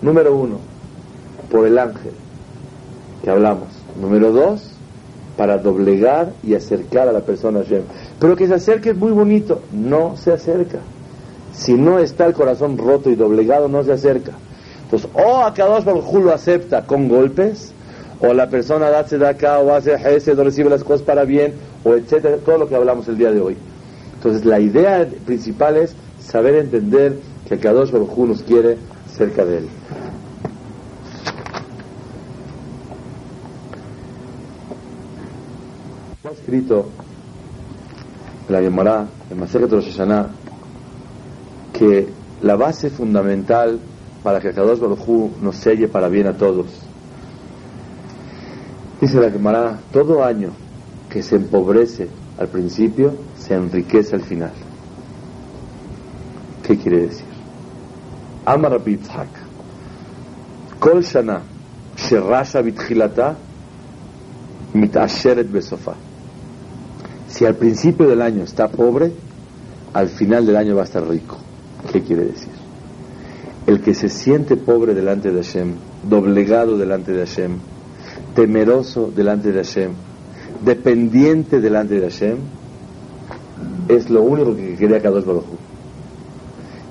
Número uno, por el ángel, que hablamos. Número dos, para doblegar y acercar a la persona a Hashem. Pero que se acerque es muy bonito, no se acerca. Si no está el corazón roto y doblegado, no se acerca. Entonces, o a cada dos lo acepta con golpes, o la persona da acá, o hace ese, o recibe las cosas para bien, o etcétera, todo lo que hablamos el día de hoy. Entonces, la idea principal es saber entender que Kadosh Baruj nos quiere cerca de él. escrito en la Gemara, en Maseret Rosh Hashanah, que la base fundamental para que Kadosh Baruj nos selle para bien a todos. Dice la Gemara, todo año que se empobrece al principio, se enriquece al final. ¿Qué quiere decir? Amar Yitzhak. Kol Shana, Sherasha Bitchilata, Mitasheret Besofa. Si al principio del año está pobre, al final del año va a estar rico. ¿Qué quiere decir? El que se siente pobre delante de Hashem, doblegado delante de Hashem, temeroso delante de Hashem, dependiente delante de Hashem, es lo único que quería Kadosh Baruj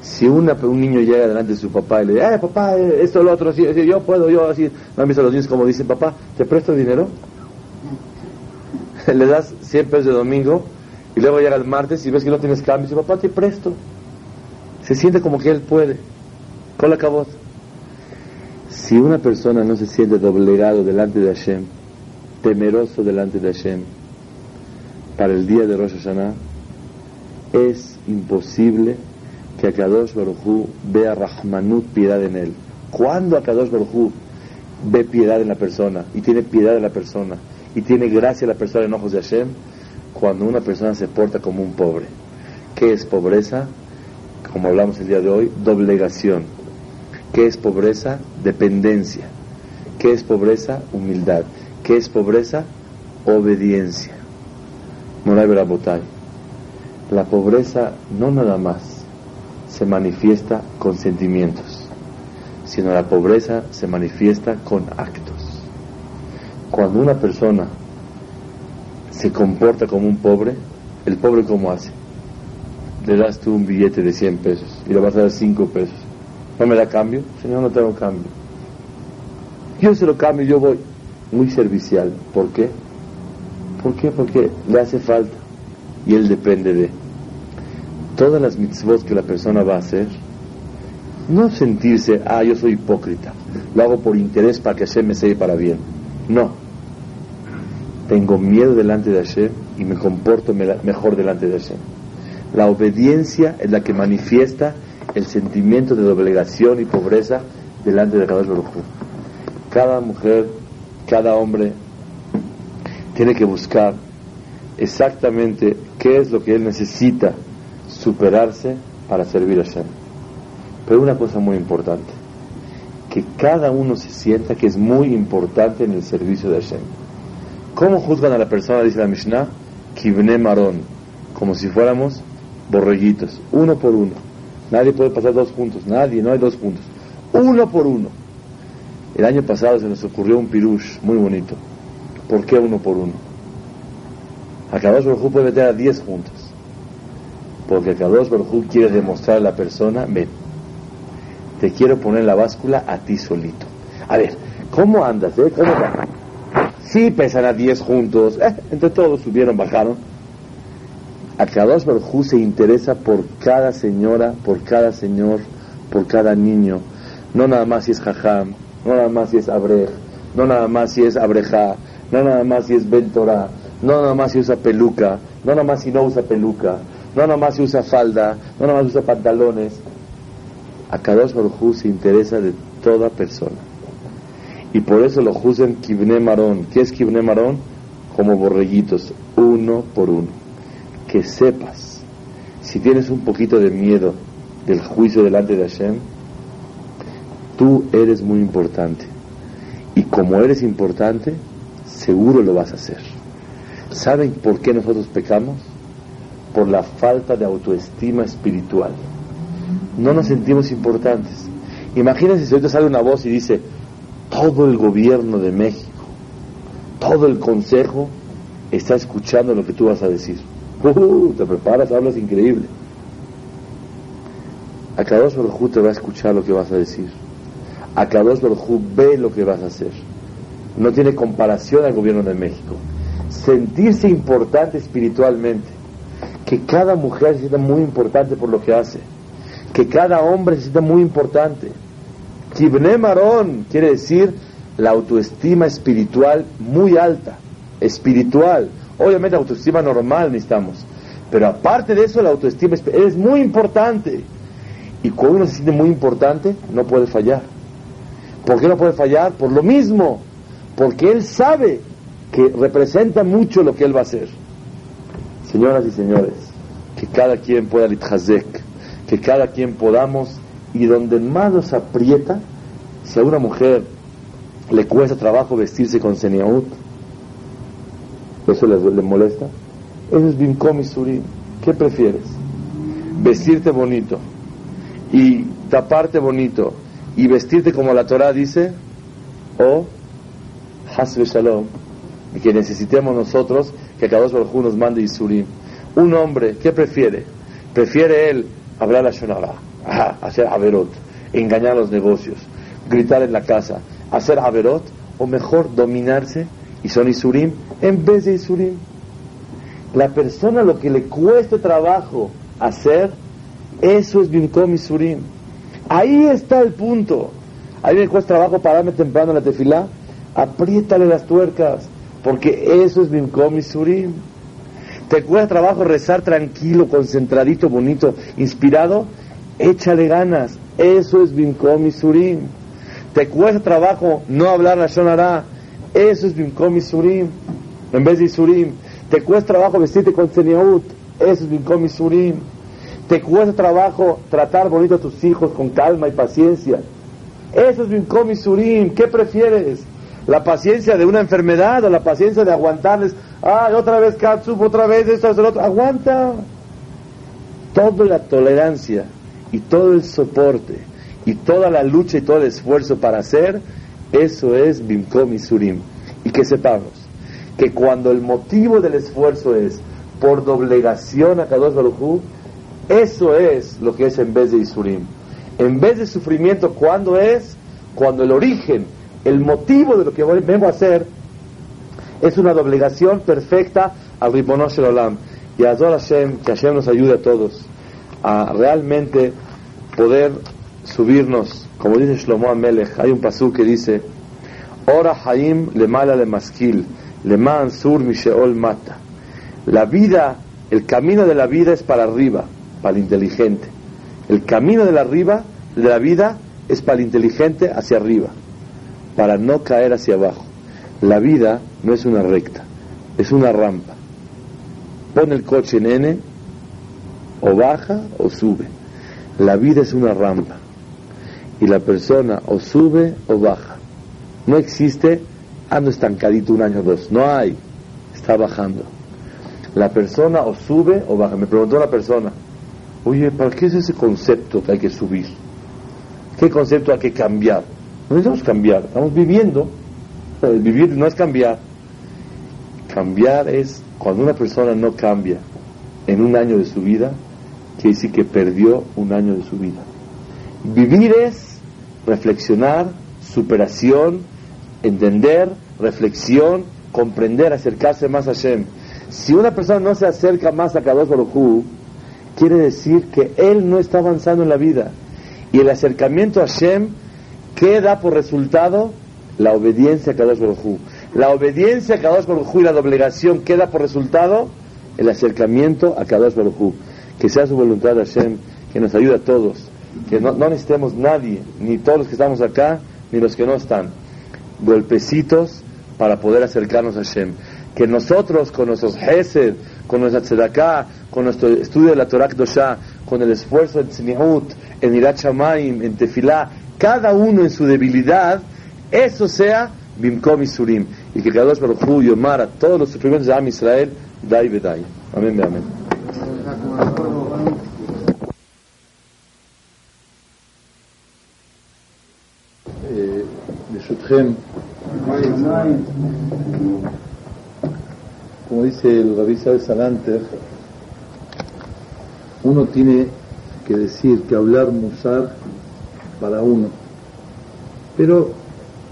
Si un niño llega delante de su papá y le dice, eh, papá, esto, lo otro, así, yo puedo, yo así, no a los niños como dicen, papá, ¿te presto dinero? (laughs) le das 100 pesos de domingo y luego llega el martes y ves que no tienes cambio y dice, papá, te presto. Se siente como que él puede. Con la. Si una persona no se siente doblegado delante de Hashem, temeroso delante de Hashem, para el día de Rosh Hashanah, es imposible que Akadosh Baruj vea Rahmanut, piedad en él. Cuando Akadosh Baruj ve piedad en la persona y tiene piedad de la persona y tiene gracia la persona en ojos de Hashem cuando una persona se porta como un pobre. ¿Qué es pobreza? Como hablamos el día de hoy, doblegación. ¿Qué es pobreza? Dependencia. ¿Qué es pobreza? Humildad. ¿Qué es pobreza? Obediencia. Moray Berabotay. La pobreza no nada más se manifiesta con sentimientos, sino la pobreza se manifiesta con actos. Cuando una persona se comporta como un pobre, el pobre ¿cómo hace? Le das tú un billete de 100 pesos y le vas a dar 5 pesos. ¿No me da cambio? Señor, no tengo cambio. Yo se lo cambio, yo voy. Muy servicial. ¿Por qué? ¿Por qué? Porque le hace falta y él depende de. Todas las mitzvot que la persona va a hacer, no sentirse, ah, yo soy hipócrita, lo hago por interés para que se me sea para bien. No. Tengo miedo delante de Hashem y me comporto mejor delante de Hashem. La obediencia es la que manifiesta el sentimiento de doblegación y pobreza delante de cada Baruj Cada mujer, cada hombre tiene que buscar exactamente qué es lo que él necesita superarse para servir a Hashem. Pero una cosa muy importante, que cada uno se sienta que es muy importante en el servicio de Hashem. ¿Cómo juzgan a la persona? Dice la Mishnah, Kibne Marón, como si fuéramos borreguitos, uno por uno. Nadie puede pasar dos puntos, nadie, no hay dos puntos. Uno por uno. El año pasado se nos ocurrió un pirush muy bonito. ¿Por qué uno por uno? Akadosh Baruj puede meter a diez juntos. Porque Akadosh Baruj quiere demostrar a la persona, ven, te quiero poner la báscula a ti solito. A ver, ¿cómo andas? Eh? ¿Cómo va? Sí, pesan a 10 juntos. Eh, entre todos subieron, bajaron. Akadosh Baruj se interesa por cada señora, por cada señor, por cada niño. No nada más si es jajam, no nada más si es abrej, no nada más si es abreja, no nada más si es bentora, no nada más si usa peluca, no nada más si no usa peluca, no nada más si usa falda, no nada más usa pantalones. A Kadosh Baruj se interesa de toda persona. Y por eso lo juzgan Kibne Marón. ¿Qué es Kibne Marón? Como borreguitos, uno por uno. Que sepas, si tienes un poquito de miedo del juicio delante de Hashem, tú eres muy importante. Y como eres importante, seguro lo vas a hacer. ¿Saben por qué nosotros pecamos? Por la falta de autoestima espiritual. No nos sentimos importantes. Imagínense si ahorita sale una voz y dice, todo el gobierno de México, todo el consejo está escuchando lo que tú vas a decir. Uh, te preparas, hablas increíble. Akadosh Baruj te va a escuchar lo que vas a decir. Akadosh Baruj ve lo que vas a hacer. No tiene comparación al gobierno de México. Sentirse importante espiritualmente. Que cada mujer se sienta muy importante por lo que hace. Que cada hombre se sienta muy importante. Kibne Marón quiere decir la autoestima espiritual muy alta. Espiritual. Obviamente autoestima normal necesitamos. Pero aparte de eso, la autoestima es muy importante. Y cuando uno se siente muy importante, no puede fallar. ¿Por qué no puede fallar? Por lo mismo. Porque él sabe que representa mucho lo que él va a hacer. Señoras y señores, que cada quien pueda litjazek, que cada quien podamos, y donde más nos aprieta, si a una mujer le cuesta trabajo vestirse con seniaut, eso le, le molesta, eso es bimkom y. ¿Qué prefieres? Vestirte bonito, y taparte bonito y vestirte como la Torah dice, o hasbe shalom, que necesitemos nosotros que cada dos nos mande Isurim. Un hombre, ¿qué prefiere? Prefiere él hablar a Shonara, hacer Averot, engañar los negocios, gritar en la casa, hacer Averot, o mejor dominarse y son Isurim en vez de Isurim. La persona lo que le cueste trabajo hacer, eso es Bimkom Surim. Ahí está el punto. Ahí me cuesta trabajo pararme temprano en la tefilá. Apriétale las tuercas, porque eso es Bimkom Surim. Te cuesta trabajo rezar tranquilo, concentradito, bonito, inspirado. Échale ganas. Eso es Bimkom Surim. Te cuesta trabajo no hablar la Shonara. Eso es Bimkom Surim. En vez de Isurim. Te cuesta trabajo vestirte con Seniaut. Eso es Bimkom Surim te cuesta trabajo tratar bonito a tus hijos con calma y paciencia. Eso es Binkom Surim. ¿Qué prefieres? ¿La paciencia de una enfermedad o la paciencia de aguantarles? ¡Ay, otra vez Katsuf, otra vez esto, esto, otro! ¡Aguanta! Toda la tolerancia y todo el soporte y toda la lucha y todo el esfuerzo para hacer, eso es Bimkom Surim. Y que sepamos que cuando el motivo del esfuerzo es por doblegación a Kadosh Baruj eso es lo que es en vez de Isurim. En vez de sufrimiento, ¿cuándo es? Cuando el origen, el motivo de lo que vengo a hacer es una doblegación perfecta al Ribonosh Olam. Y a Hashem, que Hashem nos ayude a todos a realmente poder subirnos, como dice Shlomo Amelech, hay un pasú que dice, Ora Haim le mala le maskil, le man sur misheol mata. La vida, el camino de la vida es para arriba, para el inteligente. El camino de la, arriba, de la vida es para el inteligente hacia arriba, para no caer hacia abajo. La vida no es una recta, es una rampa. Pone el coche en N, o baja o sube. La vida es una rampa. Y la persona o sube o baja. No existe ando estancadito un año o dos. No hay. Está bajando. La persona o sube o baja. Me preguntó la persona, Oye, ¿para qué es ese concepto que hay que subir? ¿Qué concepto hay que cambiar? No necesitamos cambiar, estamos viviendo. Vivir no es cambiar. Cambiar es cuando una persona no cambia en un año de su vida, quiere decir que perdió un año de su vida. Vivir es reflexionar, superación, entender, reflexión, comprender, acercarse más a Hashem. Si una persona no se acerca más a Kadosh Baruj quiere decir que él no está avanzando en la vida. Y el acercamiento a Hashem ¿qué da por resultado? La obediencia a Kadosh Baruj La obediencia a Kadosh Baruj y la doblegación, ¿qué da por resultado? El acercamiento a Kadosh Baruj Que sea su voluntad, Hashem, que nos ayude a todos. Que no, no necesitemos nadie, ni todos los que estamos acá, ni los que no están. Golpecitos para poder acercarnos a Hashem. Que nosotros, con nuestros Hesed, con nuestra Tzedaká, con nuestro estudio de la Torah Kdoshá, con el esfuerzo en Tzniut, en Irat en Tefilá, cada uno en su debilidad, eso sea Bimkom Surim. Y que Kadosh Baruch Hu Yomar a todos los sufrimientos de Am Israel, Dai Bedai. Amén, amén. ברשותכם, como dice el Rabbi Sabe Salanter, uno tiene que decir, que hablar musar para uno. Pero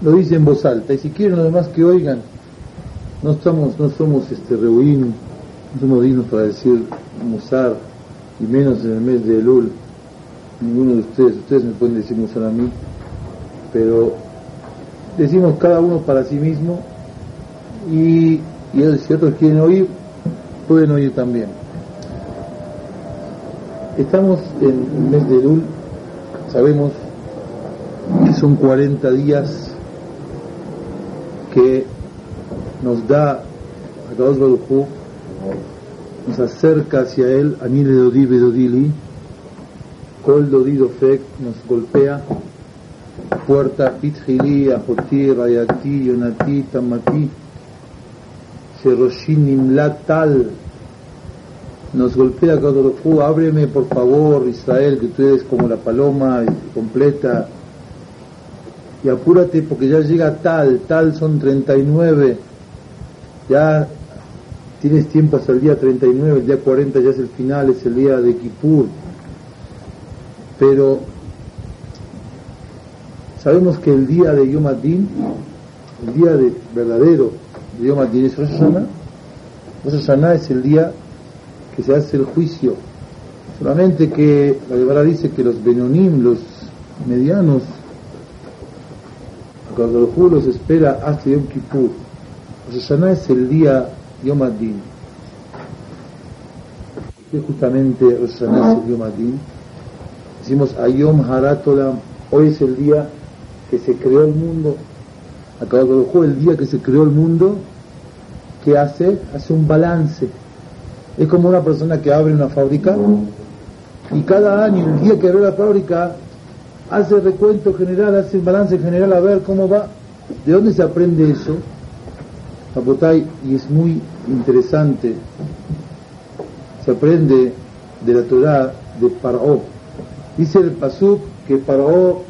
lo dice en voz alta, y si quieren los demás que oigan, no estamos, no somos este rehuín, no somos dignos para decir musar, y menos en el mes de Elul, ninguno de ustedes, ustedes me pueden decir musar a mí, pero decimos cada uno para sí mismo, y, y si otros quieren oír, pueden oír también. Estamos en el mes de Elul, sabemos que son 40 días que nos da a Kadosh Nos acerca hacia él, Anile Dodi Bedodili, Kol Dodi Dofek, nos golpea, puerta Pitjili, Ajoti, Rayati, Yonati, Tamati, Sheroshin Tal, nos golpea Kadosh ábreme por favor Israel, que tú eres como la paloma completa, y apúrate porque ya llega tal, tal son 39, ya tienes tiempo hasta el día 39, el día 40 ya es el final, es el día de Kippur, pero sabemos que el día de Yom Adin, el día de, verdadero de Yom Adin es Rosh Hashanah, Rosh Hashanah es el día que se hace el juicio, solamente que la Gemara dice que los Benonim, los medianos, cuando los los espera hasta Yom Kippur. Rosh es el día Yom Adin. Que justamente Rosh Hashanah es Yom Adin. Decimos Ayom Haratolam, hoy es el día que se creó el mundo. Acá el día que se creó el mundo, ¿qué hace? Hace un balance. Es como una persona que abre una fábrica y cada año, el día que abre la fábrica, hace recuento general, hace balance general a ver cómo va. ¿De dónde se aprende eso? Y es muy interesante. Se aprende de la Torah de Paró. Dice el Pasuk que Paró,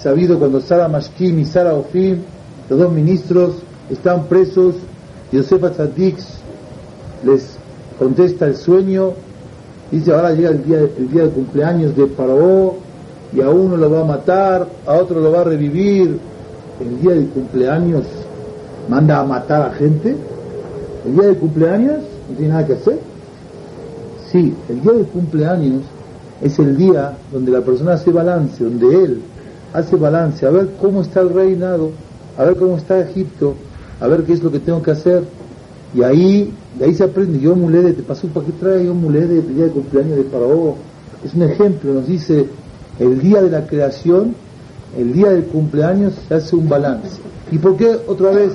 sabido cuando Sara Mashkim y Sara Ofim, los dos ministros, están presos, Yosef Tzadix les contesta el sueño, dice ahora llega el día, el día de cumpleaños de Paró, y a uno lo va a matar, a otro lo va a revivir. El día de cumpleaños manda a matar a gente. El día de cumpleaños no tiene nada que hacer. Sí, el día de cumpleaños es el día donde la persona hace balance, donde él hace balance, a ver cómo está el reinado, a ver cómo está Egipto, a ver qué es lo que tengo que hacer. Y ahí, de ahí se aprende, yo mulede, te pasó para qué trae yo mulede el día de cumpleaños de Faraón. Es un ejemplo, nos dice el día de la creación, el día del cumpleaños, se hace un balance. ¿Y por qué otra vez?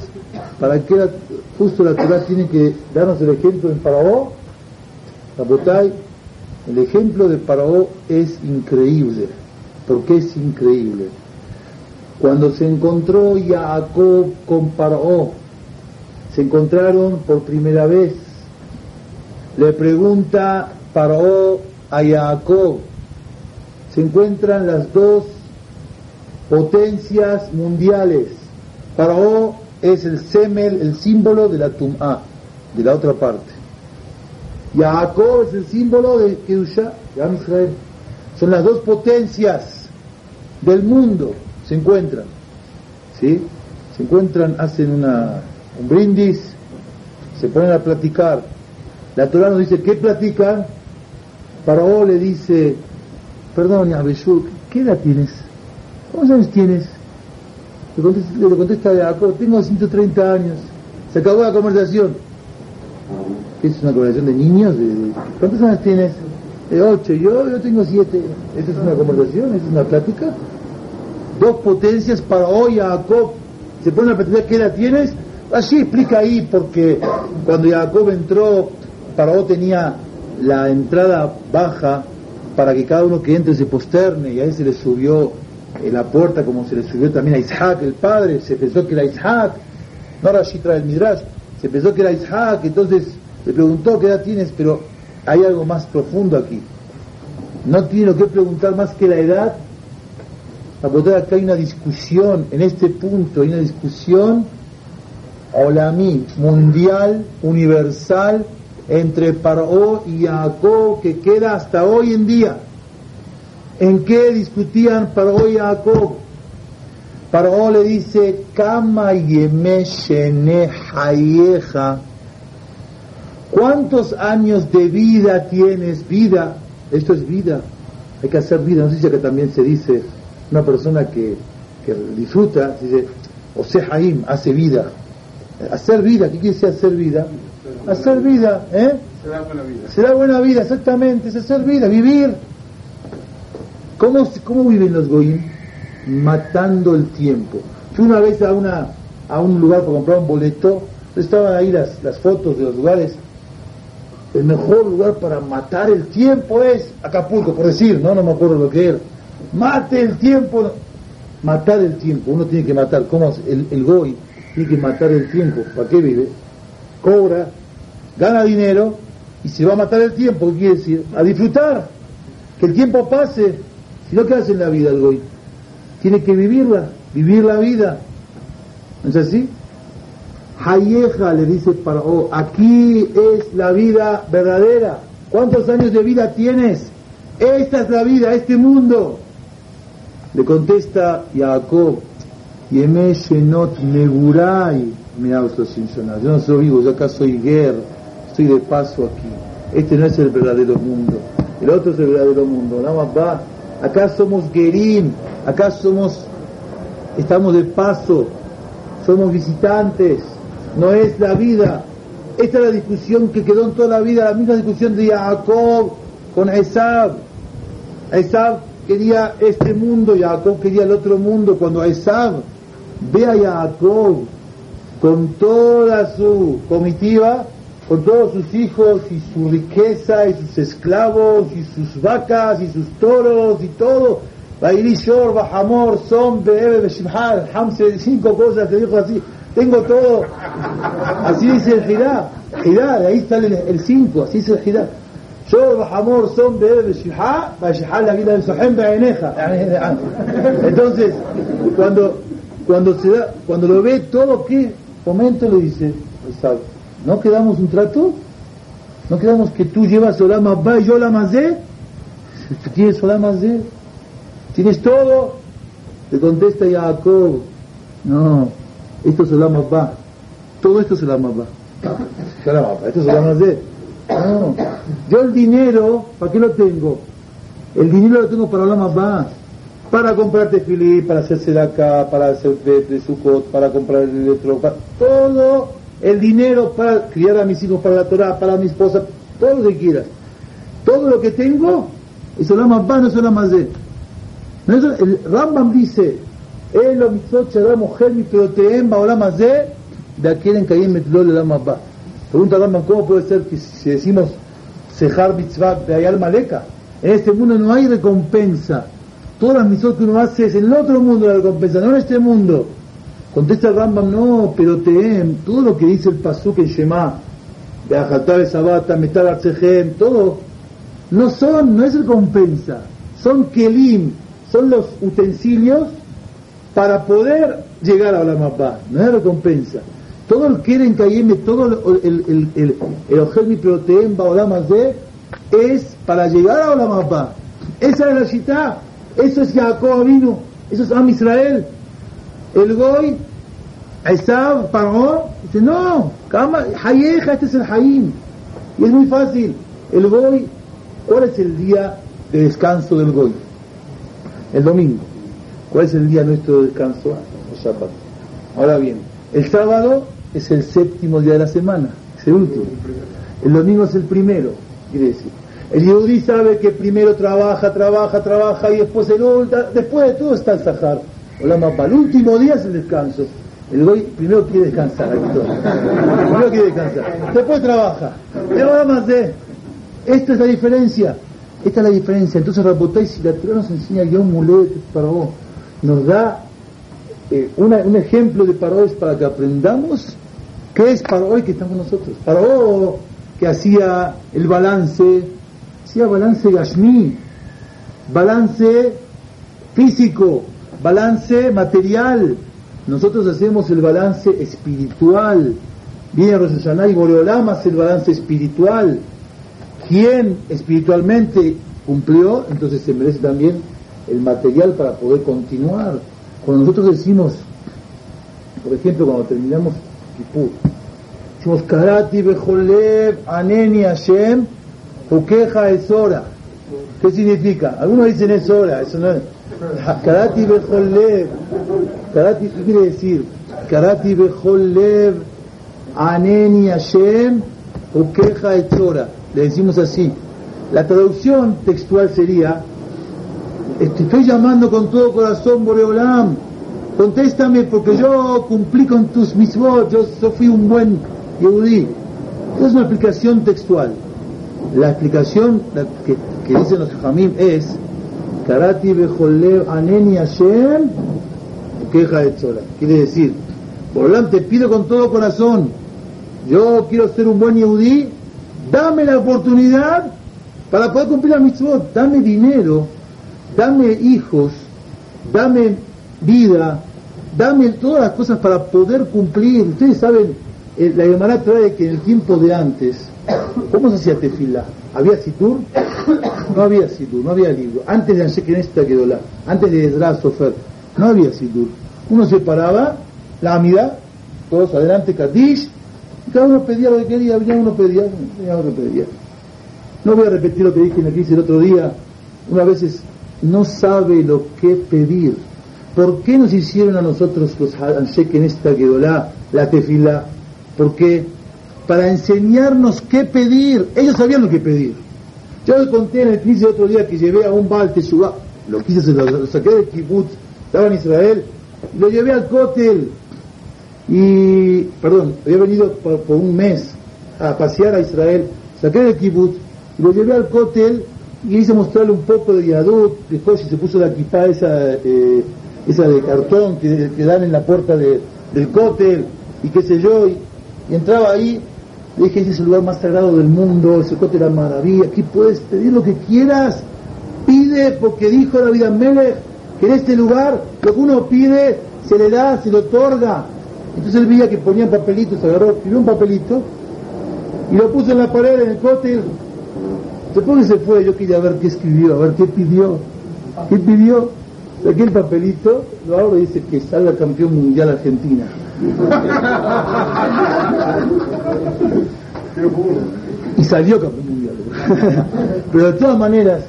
¿Para qué justo la Torah tiene que darnos el ejemplo en Faraón? Rabotay, el ejemplo de Faraón es increíble. ¿Por qué es increíble? Cuando se encontró Jacob con Faraón, se encontraron por primera vez. Le pregunta Faraón a Jacob, se encuentran las dos potencias mundiales. Faraón es el semel, el símbolo de la Tum'a, de la otra parte. Jacob es el símbolo de Kedusha, de Israel. Son las dos potencias del mundo, se encuentran. ¿Sí? Se encuentran, hacen una, un brindis, se ponen a platicar. La Torah nos dice, ¿qué platican? Faraón le dice, Perdón, Abeshur, ¿qué edad tienes? ¿Cuántos años tienes? Le contesta, a Jacob, tengo 130 años. Se acabó la conversación. ¿Qué es una conversación de niños? ¿Cuántos años tienes? De 8. Yo, yo tengo 7. ¿Esta es una conversación? ¿Esta es una plática? Dos potencias para hoy, Jacob. Se pone a preguntar qué edad tienes. Así explica ahí, porque cuando Jacob entró, Paró tenía la entrada baja para que cada uno que entre se posterne y a él se le subió la puerta como se le subió también a Isaac, el padre, se pensó que era Isaac, no Rashi trae el Midrash, se pensó que era Isaac, entonces le preguntó qué edad tienes, pero hay algo más profundo aquí. No tiene lo que preguntar más que la edad. A poder acá hay una discusión, en este punto hay una discusión olamí, mundial, universal, entre Paró y Jacob que queda hasta hoy en día. ¿En qué discutían Paró y Jacob? Paró le dice, Kama hayeja. ¿Cuántos años de vida tienes? Vida. Esto es vida. Hay que hacer vida. No sé si acá también se dice, una persona que, que disfruta, se dice, Osehaim, hace vida. Hacer vida, ¿qué quiere decir hacer vida? Hacer vida, ¿eh? Será buena vida. Será buena vida, exactamente, es hacer vida, vivir. ¿Cómo, cómo viven los goyim? Matando el tiempo. Fui una vez a, una, a un lugar para comprar un boleto, estaban ahí las, las fotos de los lugares. El mejor lugar para matar el tiempo es Acapulco, por decir, no, no me acuerdo lo que era. Mate el tiempo. Matar el tiempo, uno tiene que matar. ¿Cómo? El, el goy tiene que matar el tiempo. ¿Para qué vive? Cobra, gana dinero y se va a matar el tiempo. ¿Qué quiere decir? A disfrutar. Que el tiempo pase. Si no, ¿qué hace en la vida el goy? Tiene que vivirla, vivir la vida. ¿No es así? Hayeja le dice Paró, aquí es la vida verdadera. ¿Cuántos años de vida tienes? Esta es la vida, este mundo. Le contesta Jacob, Yeme Shenot Negurai, mira los Simpsonas, yo no soy vivo, yo acá soy guerra, estoy de paso aquí. Este no es el verdadero mundo, el otro es el verdadero mundo. Nada más va, acá somos Gerim, acá somos, estamos de paso, somos visitantes, no es la vida. Esta es la discusión que quedó en toda la vida, la misma discusión de Jacob con Esab. Esab quería este mundo, Jacob quería el otro mundo. Cuando Esab ve a Jacob con toda su comitiva, con todos sus hijos y su riqueza y sus esclavos y sus vacas y sus toros y todo, Bairishor, Bahamor, Som, Beebe, Beshimhal, Hamse, cinco cosas que dijo así, tengo todo. Así dice el Girá, Girá, de ahí sale el 5, así dice el Girá. شور وحمور صوم بالشحاء فشحاء la vida del sohem بعينيها entonces cuando cuando se da cuando lo ve todo qué momento le dice Esab, no quedamos un trato no quedamos que tú llevas Olam Abba y yo Olam Hazé tú tienes Olam tienes todo. Le contesta Jacob no. Esto es Olam Abba. Todo esto es Olam Abba. Olam Abba esto es Olam Hazé no, yo el dinero, ¿para qué lo tengo? El dinero lo tengo para la más para comprar tefilí, para hacerse de acá, para hacer de, de para comprar el electro, para, todo el dinero para criar a mis hijos, para la Torah, para mi esposa, todo lo que quieras. Todo lo que tengo es la más no es la más de. El Rambam dice, el mujer mi proteem baolam hazeh, de aquel en Kayem metlol el más Pregunta Rambam, ¿cómo puede ser que si decimos Sejar mitzvah de Ayal Maleka, en este mundo no hay recompensa? Todas las mitzvot que uno hace es en el otro mundo la recompensa, no en este mundo. Contesta el Rambam, no, pero teem, todo lo que dice el Pasuk en Shema, de Ajatar Sabata, Metal Arcejem, todo, no son, no es recompensa, son kelim, son los utensilios para poder llegar a Olam Abba, no es recompensa. Todo el que en Kayeme, todo el, el, el, el, el Ojel Mi Proteem Baolam Hazeh, es para llegar a Olam Abba. Esa es la Shita, eso es Jacob vino, eso es Am Israel. El Goy, Esab, Paró, dice, no, Kama, Hayeja, este es el Hayim. Y es muy fácil. El Goy, ¿cuál es el día de descanso del Goy? El domingo. ¿Cuál es el día nuestro de descanso? Shabbat. Ahora bien, el sábado es el séptimo día de la semana, es el último. El domingo es el primero, quiere decir. El Yehudi sabe que primero trabaja, trabaja, trabaja y después el después de todo está el Sahar. El último día es el descanso. El goy primero quiere descansar, primero quiere descansar, después trabaja. Más de, esta es la diferencia, esta es la diferencia. Entonces, Rabotay, si la Torah nos enseña Yom Mulet para vos, nos da eh, un ejemplo de paroes para que aprendamos qué es hoy que estamos nosotros. hoy que hacía el balance, hacía balance Gashmi, balance físico, balance material. Nosotros hacemos el balance espiritual. Viene Rosh y Boreolam hace el balance espiritual. Quien espiritualmente cumplió, entonces se merece también el material para poder continuar. Cuando nosotros decimos, por ejemplo, cuando terminamos Kippur, decimos Karati Bejolev Aneni Hashem Ukeja es hora. ¿Qué significa? Algunos dicen es hora, eso no es. Karati Bejolev, Karati, ¿qué quiere decir? Karati Bejolev Aneni Hashem Ukeja es hora. Le decimos así. La traducción textual sería estoy llamando con todo corazón, Boreolam. Contéstame porque yo cumplí con tus misbot, yo, fui un buen yehudí. Es una explicación textual. La explicación que, que dicen los jamim es Karati bejolev aneni Hashem queja de Tzora. Quiere decir, Boreolam te pido con todo corazón, yo quiero ser un buen yehudí, dame la oportunidad para poder cumplir la mitzvot, dame dinero dame hijos, dame vida, dame todas las cosas para poder cumplir. Ustedes saben, eh, la Gemara trae que en el tiempo de antes, ¿cómo se hacía tefila? ¿Había situr? No había situr, no había libro. Antes de Anshekenesta la antes de Ezra Sofer, no había situr. Uno se paraba, la amida, todos adelante, Kadish, y cada uno pedía lo que quería, ya uno pedía, ya uno pedía. No voy a repetir lo que dije en crisis el otro día. Una vez no sabe lo que pedir. ¿Por qué nos hicieron a nosotros los Hanshek en esta Gedolá la tefila? Porque para enseñarnos qué pedir, ellos sabían lo que pedir. Yo les conté en el crisis el otro día que llevé a un Baal Teshuvah, lo quise, se lo, saqué del kibbutz, estaba en Israel, lo llevé al cótel. Y, perdón, había venido por, un mes a pasear a Israel, saqué del kibbutz lo llevé al cótel y hice mostrarle un poco de Yadut, después se puso la equipa esa, eh, esa de cartón que, dan en la puerta del cótel y qué sé yo, y, entraba ahí, le dije, ese es el lugar más sagrado del mundo, ese cótel era maravilla, aquí puedes pedir lo que quieras, pide porque dijo la vida Melech que en este lugar lo que uno pide se le da, se le otorga. Entonces él veía que ponían papelitos, agarró, escribió un papelito y lo puso en la pared en el cótel Después que se fue, yo quería ver qué escribió, a ver qué pidió. ¿Qué pidió? Saqué el papelito, lo abro y dice que salga campeón mundial Argentina. y salió campeón mundial. (laughs) Pero de todas maneras,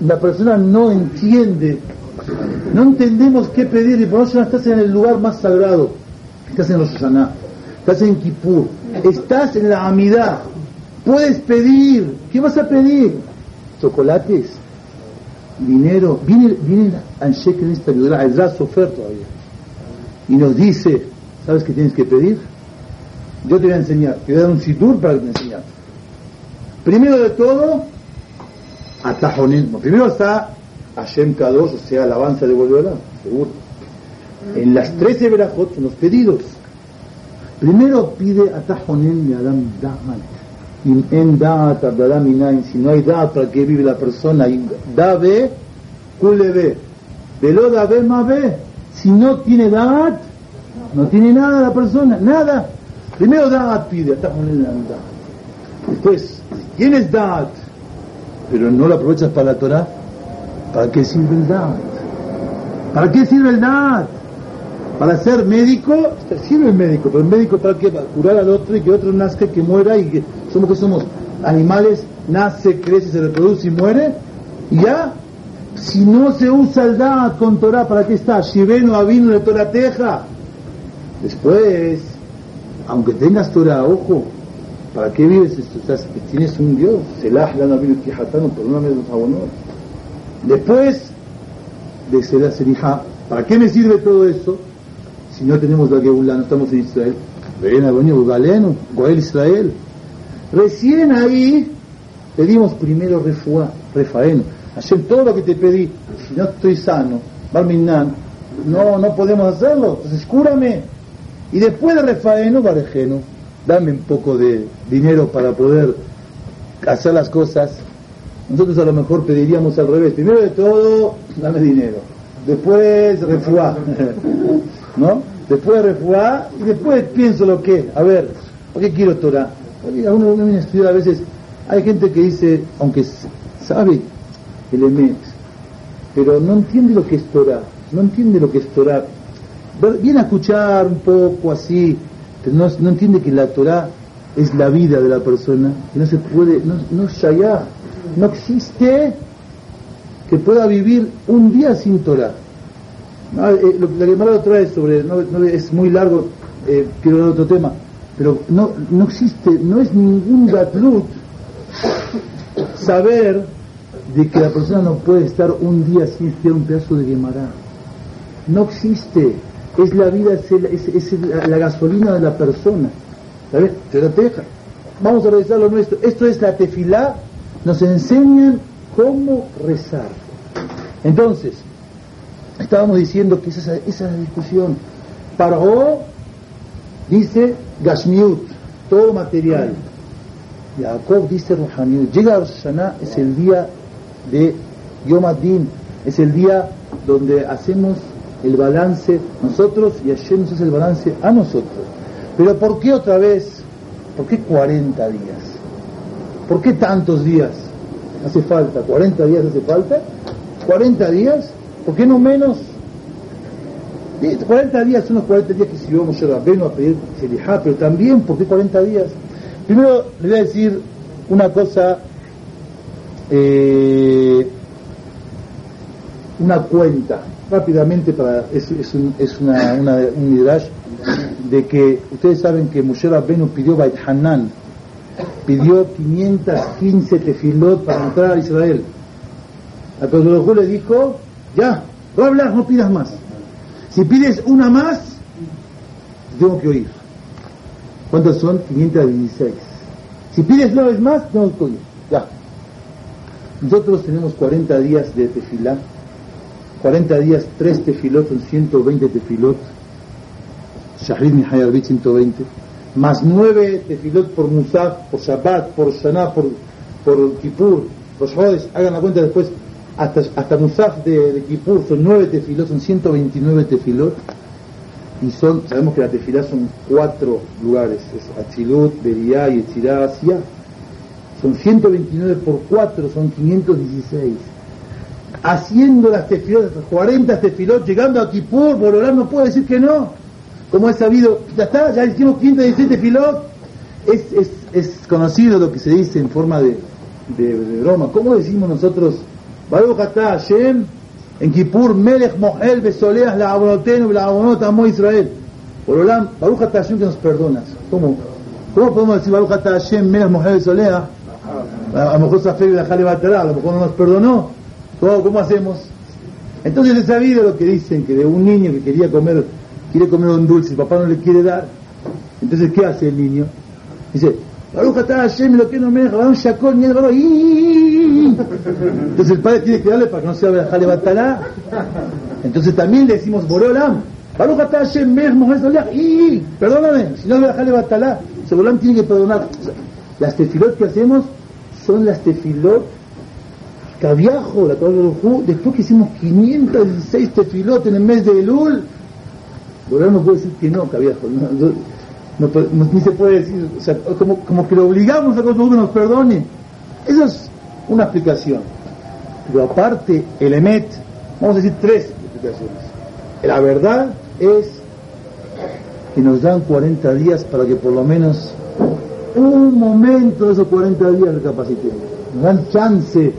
la persona no entiende, no entendemos qué pedir, y por eso estás en el lugar más sagrado, estás en Rosh estás en Kippur, estás en la Amidad, Puedes pedir. ¿Qué vas a pedir? Chocolates, dinero. Viene, viene Anshek en esta ayuda, el Sofer todavía. Y nos dice, ¿sabes qué tienes que pedir? Yo te voy a enseñar. Te voy a dar un situr para que te enseñes. Primero de todo, atajonismo. Primero está Hashem Kadosh, o sea, alabanza de Bolívar, seguro. En las 13 verajot son los pedidos. Primero pide atajonen y Adam Dahman en da'at si no hay da'at para que vive la persona, y da ve, kule ve, velo da ve más ve, si no tiene da'at, no tiene nada la persona, nada. Primero da'at pide, Después, si tienes da'at, pero no lo aprovechas para la Torah, ¿para qué sirve el da'at? ¿Para qué sirve el da'at? Para ser médico, sirve el médico, pero el médico para qué? Para curar al otro y que otro nazca, que muera y que somos que somos animales, nace, crece, se reproduce y muere, y ya. Si no se usa el Da'at con Torah, ¿para qué está? Shiveno vino de Torah Teja. Después, aunque tengas Torah, ojo, ¿para qué vives esto? Tienes un Dios. Selah la vino Kijatano, perdóname los. Después de Selah Serija, ¿para qué me sirve todo eso? Si no tenemos la Geulah, no estamos en Israel. Ven a Goel Israel. Recién ahí pedimos primero refuá, refaeno. Hacer todo lo que te pedí, si no estoy sano, Barminan, no, no podemos hacerlo, entonces cúrame. Y después de refaeno, barejeno, dame un poco de dinero para poder hacer las cosas. Nosotros a lo mejor pediríamos al revés. Primero de todo, dame dinero. Después refuá. (laughs) ¿No? Después refuá y después pienso lo que. A ver, ¿por qué quiero Torah? Uno, uno viene a a veces. Hay gente que dice, aunque sabe el Emet, pero no entiende lo que es Torah. No entiende lo que es Torah. Viene a escuchar un poco así, pero no, no entiende que la Torah es la vida de la persona, que no se puede, no, no es allá, no existe que pueda vivir un día sin Torah. No, eh, lo, la Gemara otra vez sobre, no, no, es muy largo, eh, quiero dar otro tema, pero no, no existe, no es ningún batlut saber de que la persona no puede estar un día sin estudiar un pedazo de Gemara. No existe, es la vida, es, la, gasolina de la persona. ¿Sabes? Te la deja. Vamos a revisar lo nuestro. Esto es la tefilá, nos enseñan cómo rezar. Entonces, estábamos diciendo que esa, esa es la discusión. Paró dice Gashmiut, todo material. Jacob dice Rohaniut. Llega a Rosh es el día de Yom Adin, es el día donde hacemos el balance nosotros y Hashem nos hace el balance a nosotros. Pero ¿por qué otra vez? ¿Por qué 40 días? ¿Por qué tantos días hace falta? ¿40 días hace falta? ¿40 días? ¿Por qué no menos? 40 días son los 40 días que sirvió Moshe Rabbeinu a pedir Selihá, pero también, ¿por qué 40 días? Primero le voy a decir una cosa, eh, una cuenta, rápidamente, para es, es, un, es una, una, de que ustedes saben que Moshe Rabbeinu pidió Bait Hanan, pidió 515 tefilot para entrar a Israel. A Kodolohú le dijo, ya, no hablas, no pidas más. Si pides una más, tengo que oír. ¿Cuántas son? 516. Si pides nueve más, tengo que oír. Ya. Nosotros tenemos 40 días de tefilá. 40 días, 3 tefilot son 120 tefilot. Shahrid Mihayarbit 120. Más 9 tefilot por Musaf, por Shabbat, por Shana, por, por Kippur. Los jodes, hagan la cuenta después hasta, hasta Musaf de, de son 9 tefilot, son 129 tefilot, y son, sabemos que la tefilá son cuatro lugares, es Atzilut, Beriá y Etzirá, Asia, son 129 por 4, son 516. Haciendo las tefilot, 40 tefilot, llegando a Kippur, Borolán no puede decir que no, como es sabido, ya está, ya hicimos 516 tefilot, es, es, es conocido lo que se dice en forma de, de broma, ¿cómo decimos nosotros? Baruch atah Hashem, en Kippur, Melech Mohel Besoleas la Abonotenu la Abonot Amo Israel. Por Olam, Baruch Hashem que nos perdonas. ¿Cómo? ¿Cómo podemos decir Baruch Hashem, Melech Mohel Besoleas? A lo mejor Safer la Jale Batará, a lo mejor no nos perdonó. ¿Cómo, ¿Cómo hacemos? Entonces es sabido lo que dicen, que de un niño que quería comer, quiere comer un dulce, y papá no le quiere dar. Entonces, ¿qué hace el niño? Dice, Baruch atah Hashem, lo que no me deja, un shakol, ni el entonces el padre tiene que darle para que no se vea Jale Batalá. Entonces también le decimos Boreolam. Baruch atah Hashem Melech Mohamed Soleach. Y perdóname, si no ve Jale Batalá, Boreolam tiene que perdonar. Las tefilot que hacemos son las tefilot caviajo, la Torah después que hicimos 516 tefilot en el mes de Elul, Boreolam no puede decir que no, caviajo. No, ni se puede decir, como, como que lo obligamos a que nos perdone. Eso es una explicación. Pero aparte, el EMET, vamos a decir tres explicaciones. La verdad es que nos dan 40 días para que por lo menos un momento de esos 40 días recapacitemos. Nos dan chance.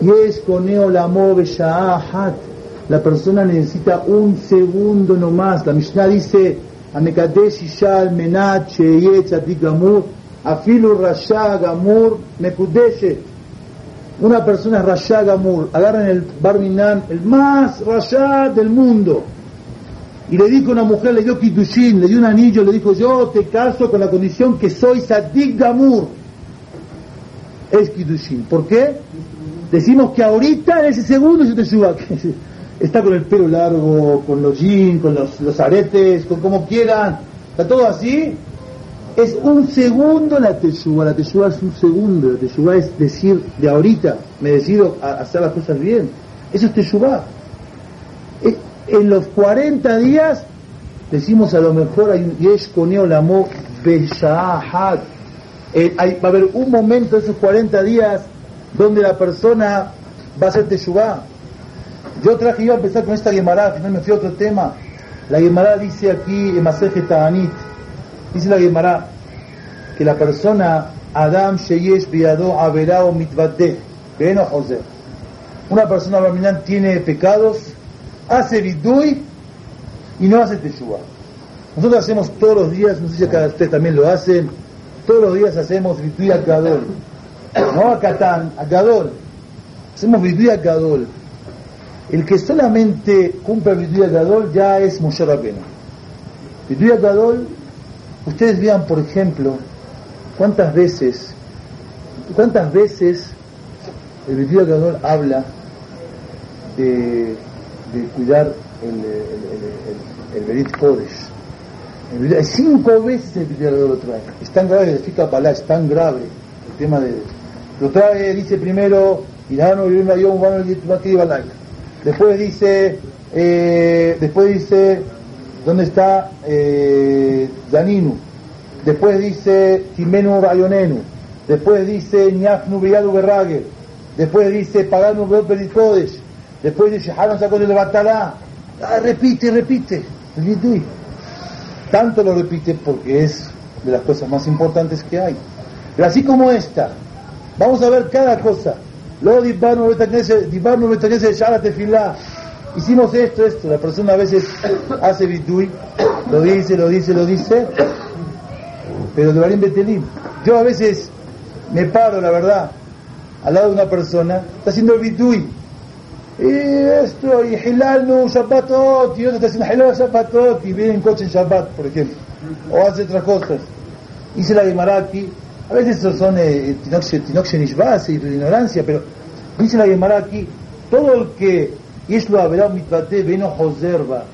Yesh koneo lamo hat. La persona necesita un segundo nomás. La Mishnah dice, Amekadesh ishal menat sheye tzadik gamur, afilu rasha gamur mekudeshet. Una persona es rasha gamur, agarran el barminan, el más rasha del mundo. Y le dijo a una mujer, le dio kitushin, le dio un anillo, le dijo, yo te caso con la condición que soy sadik gamur. Es kitushin. ¿Por qué? Decimos que ahorita, en ese segundo, yo te suba. (laughs) Está con el pelo largo, con los jeans, con los, aretes, con como quieran. Está todo así. Es un segundo la teshuva. La teshuva es un segundo. La teshuva es decir, de ahorita me decido a hacer las cosas bien. Eso es teshuva. En los 40 días decimos a lo mejor hay yesh coneo lamo. Eh, va a haber un momento de esos 40 días donde la persona va a hacer teshuva yo traje, iba a empezar con esta Gemara, al final me fui a otro tema. La Gemara dice aquí en Maseje Ta'anit, dice la Gemara, que la persona, Adam Sheyesh Biado Averao Mitvate, Beno José. Una persona barminán tiene pecados, hace vidui y no hace teshuva. Nosotros hacemos todos los días, no sé si acá ustedes también lo hacen, todos los días hacemos vidui a Gadol. No a Catán, a Gadol. Hacemos vidui a Gadol. El que solamente cumple Viduya Gadol ya es Moshe Rabbeinu. Viduya Gadol, ustedes vean, por ejemplo, cuántas veces, cuántas veces el Viduya Gadol habla de, cuidar el, el, Berit Kodesh. cinco veces el Viduya Gadol lo trae. Es tan grave, significa Palá, es tan grave el tema de... Lo trae, dice primero, Irano, Irano, Yom, Vano, Balak Después dice, eh, después dice, ¿dónde está eh? Después dice Timenu Rayonenu. Después dice Niafnu Berrager. Después dice Paganu Beritodes. Después dice Haron sacó Batalá. Ah, repite, repite. Tanto lo repite porque es de las cosas más importantes que hay. Pero así como esta, vamos a ver cada cosa. Lo Hicimos esto, esto. La persona a veces hace bitui, lo dice, lo dice, lo dice, pero de Barim Betelim. Yo a veces me paro, la verdad, al lado de una persona, está haciendo el bitui. Y esto, y Hilal no Shabbatot, y otro está haciendo Hilal Shabbatot, y viene en coche en Shabbat, por ejemplo, o hace otras cosas. Hice la de Maraki, a veces eso son eh, Tinox y ignorancia, pero dice la Gemara aquí, todo el que lo habrá mitvate veno joserva,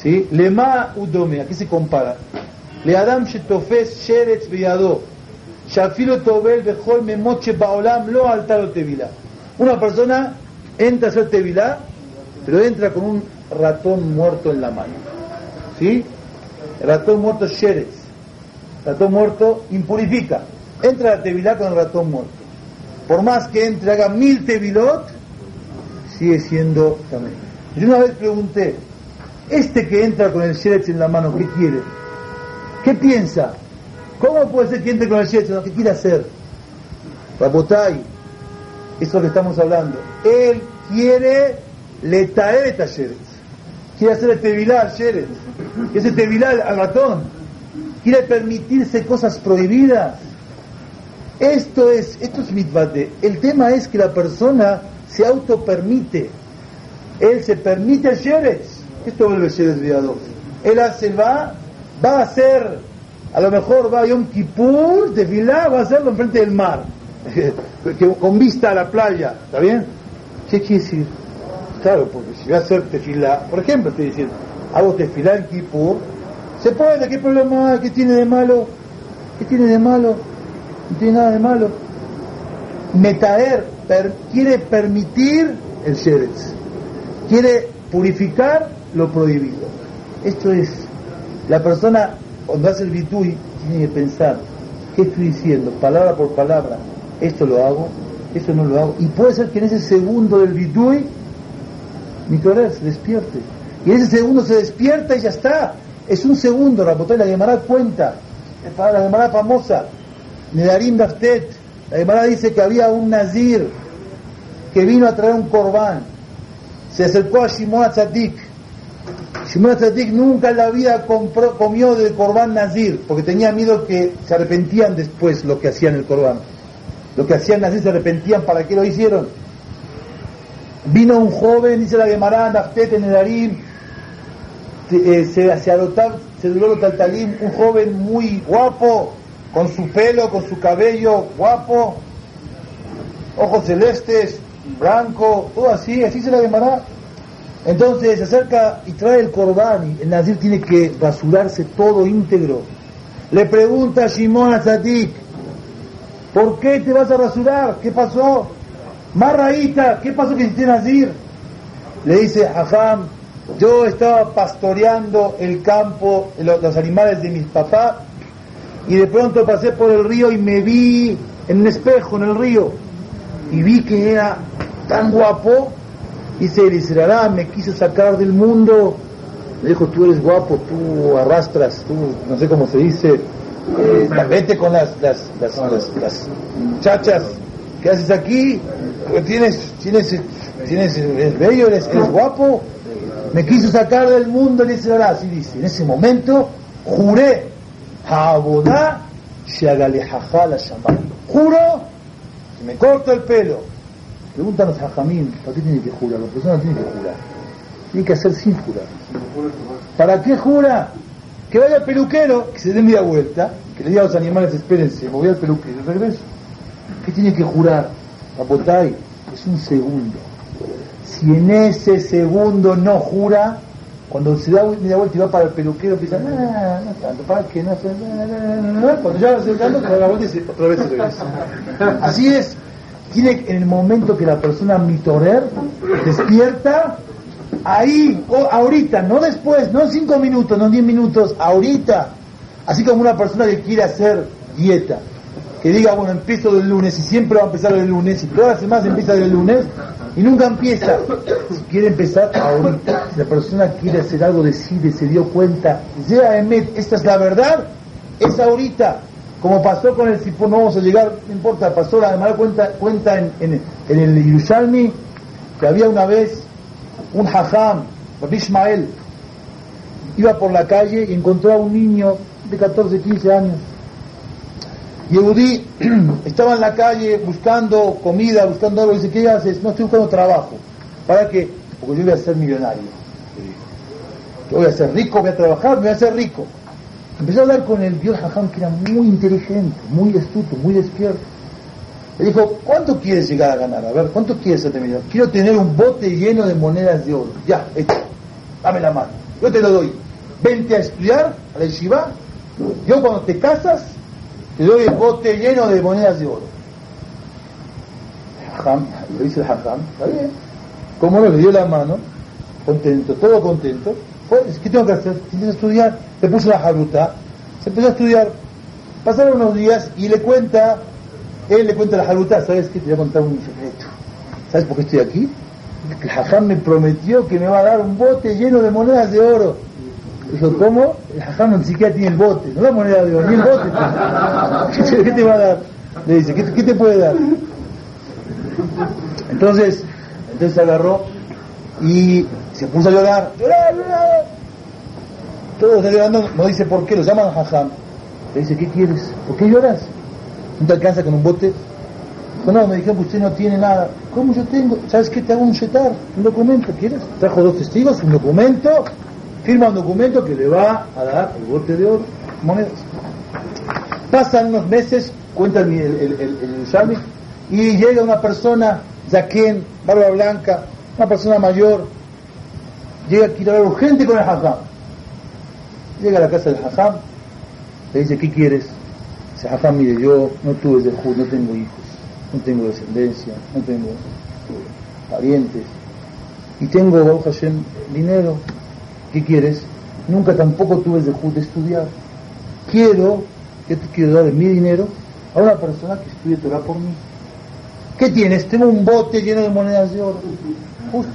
¿sí? Lema udome, aquí se compara. Le adam shetofes sheretz beyado, shafilo tobel bechol memoche baolam lo altar tevila. Una persona entra a hacer tevilá, pero entra con un ratón muerto en la mano. ¿Sí? El ratón muerto sheretz ratón muerto impurifica. Entra la tevilá con el ratón muerto. Por más que entre, haga mil tevilot, sigue siendo también. Yo una vez pregunté, este que entra con el sheretz en la mano, ¿qué quiere? ¿Qué piensa? ¿Cómo puede ser que entre con el sheretz? ¿Qué quiere hacer? Rabotay, eso que estamos hablando. Él quiere letaer esta sheretz. Quiere hacer el tevilá al sheretz. Ese tevilá al ratón quiere permitirse cosas prohibidas. Esto es, esto es mitvate. El tema es que la persona se autopermite. Él se permite sheres. Esto vuelve sheres viador. Él hace, va, va a hacer, a lo mejor va a Yom Kippur, de Vilá, va a hacerlo enfrente del mar. (laughs) con vista a la playa. ¿Está bien? ¿Qué quiere decir? Claro, porque si va a hacer tefilá, por ejemplo, estoy diciendo, hago tefilá en Kippur, ¿Se puede? ¿Qué problema hay? ¿Qué tiene de malo? ¿Qué tiene de malo? No tiene nada de malo. Metaer quiere permitir el sheretz. Quiere purificar lo prohibido. Esto es, la persona cuando hace el bitui tiene que pensar, ¿qué estoy diciendo? Palabra por palabra. Esto lo hago, esto no lo hago. Y puede ser que en ese segundo del bitui mi se despierte. Y en ese segundo se despierta y ya está. Es un segundo, Rabotay, la Gemara cuenta, la Gemara famosa, Nedarim Daftet, la Gemara dice que había un nazir que vino a traer un corbán. Se acercó a Shimon Atzadik. Shimon Atzadik nunca en la vida comió del corbán nazir, porque tenía miedo que se arrepentían después lo que hacían el corbán. Lo que hacían nazir se arrepentían, ¿para qué lo hicieron? Vino un joven, dice la Gemara, Naftet en el Arim, eh, se, se, adoptó, se duró Taltalim, un joven muy guapo, con su pelo, con su cabello guapo, ojos celestes, blanco, todo así, así se la llamará. Entonces se acerca y trae el corbán, y el nazir tiene que rasurarse todo íntegro. Le pregunta a Shimon a ¿por qué te vas a rasurar? ¿Qué pasó? Marraíta, ¿qué pasó que hiciste nazir? Le dice, Ajam, yo estaba pastoreando el campo, los animales de mis papás, y de pronto pasé por el río y me vi en un espejo en el río y vi que era tan guapo y se le me quiso sacar del mundo me dijo tú eres guapo tú arrastras tú no sé cómo se dice eh, vete con las las, las, las, muchachas ¿qué haces aquí? tienes tienes tienes eres bello eres, eres guapo me quiso sacar del mundo y así dice en ese momento juré Juro que me corto el pelo. Pregúntanos a Jamín, ¿para qué tiene que jurar? La persona tiene que jurar. Tiene que hacer sin jurar. ¿Para qué jura? Que vaya peluquero, que se dé media vuelta, que le diga a los animales, espérense, me voy al peluquero y regreso. ¿Qué tiene que jurar? Apotay, es un segundo. Si en ese segundo no jura, cuando se da media vuelta y va para el peluquero, empieza, no, no tanto, ¿para qué? No, Cuando ya va acercando, se la vuelta y otra vez se regresa. Así es. Tiene en el momento que la persona mitorer despierta, ahí, o ahorita, no después, no cinco minutos, no diez minutos, ahorita. Así como una persona que quiere hacer dieta, que diga, bueno, empiezo del lunes y siempre va a empezar el lunes y todas las semanas empieza del lunes, y nunca empieza. Si quiere empezar ahorita, si la persona quiere hacer algo, decide, se dio cuenta, ya Emet, esta es la verdad, es ahorita. Como pasó con el Sipón, no vamos a llegar, no importa, pasó la mala cuenta, cuenta en, en, el Yerushalmi que había una vez un hajam, Ishmael, iba por la calle y encontró a un niño de 14, 15 años Yehudí (clears throat) estaba en la calle buscando comida, buscando algo, y dice, ¿qué haces? No estoy buscando trabajo. ¿Para qué? Porque yo voy a ser millonario. Yo voy a ser rico, voy a trabajar, me voy a ser rico. Empezó a hablar con el Dios Jajam, que era muy inteligente, muy astuto, muy despierto. Le dijo, ¿cuánto quieres llegar a ganar? A ver, ¿cuánto quieres ser millonario? Quiero tener un bote lleno de monedas de oro. Ya, hecho. Dame la mano. Yo te lo doy. Vente a estudiar a la yeshiva. Yo cuando te casas, te doy el bote lleno de monedas de oro. Hajam, lo dice el Hajam, está bien. ¿Cómo no? Le dio la mano, contento, todo contento. Pues, ¿qué tengo que hacer? Tienes que estudiar. Le puso la jaruta, se empezó a estudiar. Pasaron unos días y le cuenta, él le cuenta la jaruta, ¿sabes qué? Te voy a contar un secreto. ¿Sabes por qué estoy aquí? El me prometió que me va a dar un bote lleno de monedas de oro. Dijo, ¿cómo? El hajam ni siquiera tiene el bote, no la moneda de oro, ni el bote. (laughs) ¿Qué te va a dar? Le dice, ¿qué, te puede dar? Entonces, entonces agarró y se puso a llorar. Llorar, llorar. Todo está llorando, no dice por qué, lo llaman hajam. Le dice, ¿qué quieres? ¿Por qué lloras? ¿No te alcanza con un bote? Dijo, no, me dijeron que usted no tiene nada. ¿Cómo yo tengo? ¿Sabes qué? Te hago un shetar, un documento, ¿quieres? Trajo dos testigos, un documento firma un documento que le va a dar el bote de oro, monedas. Pasan unos meses, cuenta el, el, el, y llega una persona, Zaquén, barba blanca, una persona mayor, llega a ver urgente con el hajam. Llega a la casa del hajam, le dice, ¿qué quieres? Dice, hajam, mire, yo no tuve no tengo hijos, no tengo descendencia, no tengo parientes, y tengo, Hashem, dinero, ¿Qué quieres? Nunca tampoco tuve el de estudiar. Quiero, que te quiero dar mi dinero a una persona que estudie Torah por mí. ¿Qué tienes? Tengo un bote lleno de monedas de oro. Justo.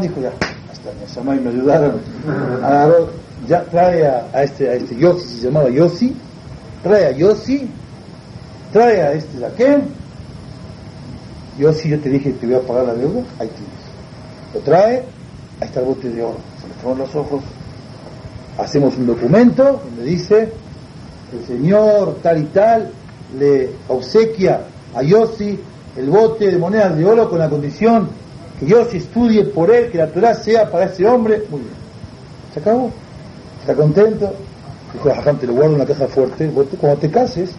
Dijo ya, hasta me y me ayudaron. Ya trae a, este, a este Yossi, se llamaba Yossi, trae a Yossi, trae a este Zaquem, yo si yo te dije te voy a pagar la deuda, ahí tienes. Lo trae, ahí está el bote de oro. Ponen los ojos, hacemos un documento donde dice, el señor tal y tal le obsequia a Yossi el bote de monedas de oro con la condición que Yossi estudie por él, que la Torah sea para ese hombre. Muy bien. Se acabó. ¿Está contento? Dijo Jajam, te lo guardo en una caja fuerte, cuando te cases,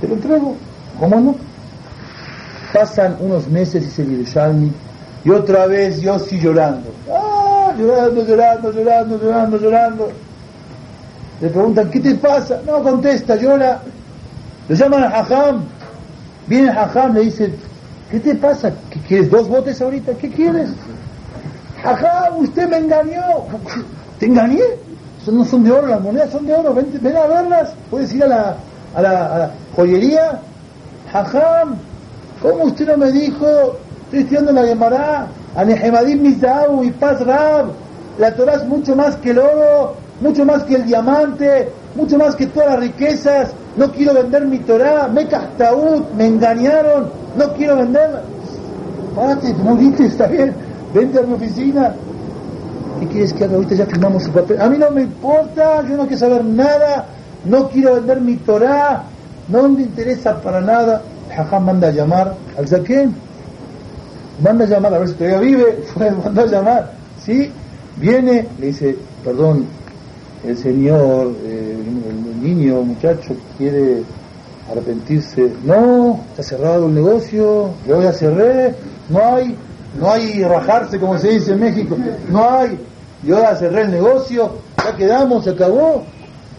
te lo entrego. ¿Cómo no? Pasan unos meses y se Yerushalmi, y otra vez Yossi llorando. ¡Ah! Llorando, llorando, llorando, llorando, llorando. Le preguntan, ¿qué te pasa? No contesta, llora. Le llaman a Jajam. Viene Jajam, le dice, ¿qué te pasa? ¿Qué quieres? ¿Dos botes ahorita? ¿Qué quieres? Jajam, usted me engañó. ¿Te engañé? no son de oro, las monedas son de oro. Ven, a verlas. Puedes ir a la, a la, joyería. Jajam, ¿cómo usted no me dijo? Estoy estudiando la Gemara. Anehemadim Mizahu y Paz Rab. La Torah es mucho más que el oro mucho más que el diamante, mucho más que todas las riquezas. No quiero vender mi Torah, me castaúd, me engañaron, no quiero venderla. Párate, morite, está bien, vente a mi oficina. ¿Qué quieres que haga? Ahorita ya firmamos su papel. A mí no me importa, yo no quiero saber nada, no quiero vender mi Torah, no me interesa para nada. Jajam manda a llamar al Zaquén, manda a llamar, a ver si todavía vive, (laughs) manda a llamar, ¿sí? Viene, le dice, perdón, el señor, eh, el niño, muchacho, quiere arrepentirse. No, está cerrado el negocio, yo ya cerré, no hay, no hay rajarse como se dice en México, no hay, yo ya cerré el negocio, ya quedamos, se acabó.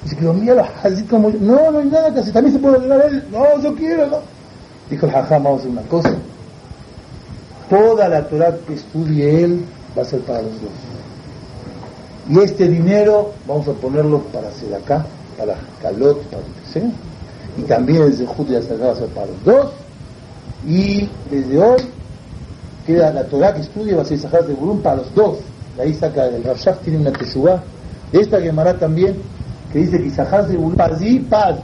Dice que mira, así como, no, no hay nada que hacer, también se puede arreglar él, no, yo quiero, no. Dijo el jajá, vamos a hacer una cosa, toda la Torah que estudie él va a ser para los dos. Y este dinero vamos a ponerlo para hacer acá, para calot, para lo que sea. Y también ya se va a ser para los dos. Y desde hoy queda la Torah que estudia va a ser Sahar de Burum para los dos. De ahí saca el Rashaf tiene una teshuva. De esta Gemara también, que dice que Sahar de Burum, paz y paz.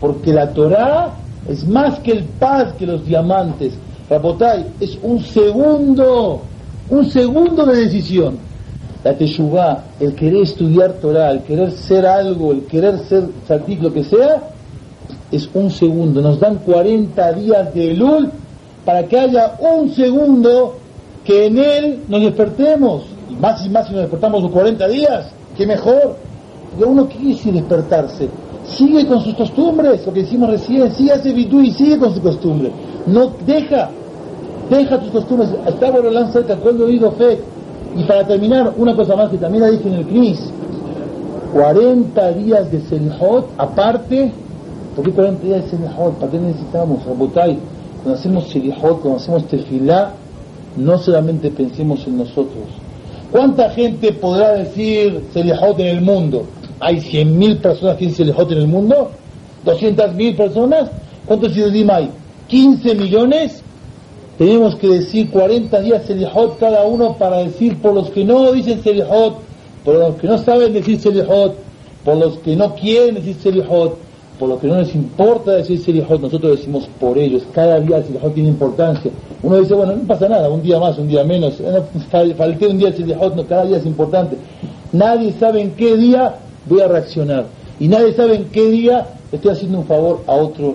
Porque la Torah es más que el paz que los diamantes. Rabotai, es un segundo, un segundo de decisión la teshuvah, el querer estudiar Torah, el querer ser algo, el querer ser sadik, lo que sea, es un segundo. Nos dan 40 días de lul para que haya un segundo que en él nos despertemos. Y más y más si nos despertamos los 40 días, qué mejor. Porque uno quiere despertarse. Sigue con sus costumbres, lo que decimos recién, sigue ese vidú y sigue con su costumbre. No deja, deja tus costumbres. Estaba Roland cerca, cuando oído fe, y para terminar, una cosa más que también la dije en el CNIS, 40 días de Selhot aparte, ¿por qué 40 días de Selhot? ¿Para qué necesitamos? Rabotay, cuando hacemos Selhot, cuando hacemos Tefilá, no solamente pensemos en nosotros. ¿Cuánta gente podrá decir Selhot en el mundo? ¿Hay 100.000 personas que dicen Selhot en el mundo? ¿200.000 personas? ¿Cuántos Yudim hay? ¿15 millones? Tenemos que decir 40 días Selihot cada uno para decir por los que no dicen Selihot, por los que no saben decir Selihot, por los que no quieren decir Selihot, por los que no les importa decir Selihot, nosotros decimos por ellos, cada día Selihot tiene importancia. Uno dice, bueno, no pasa nada, un día más, un día menos, falté un día Selihot, no, cada día es importante. Nadie sabe en qué día voy a reaccionar. Y nadie sabe en qué día estoy haciendo un favor a otro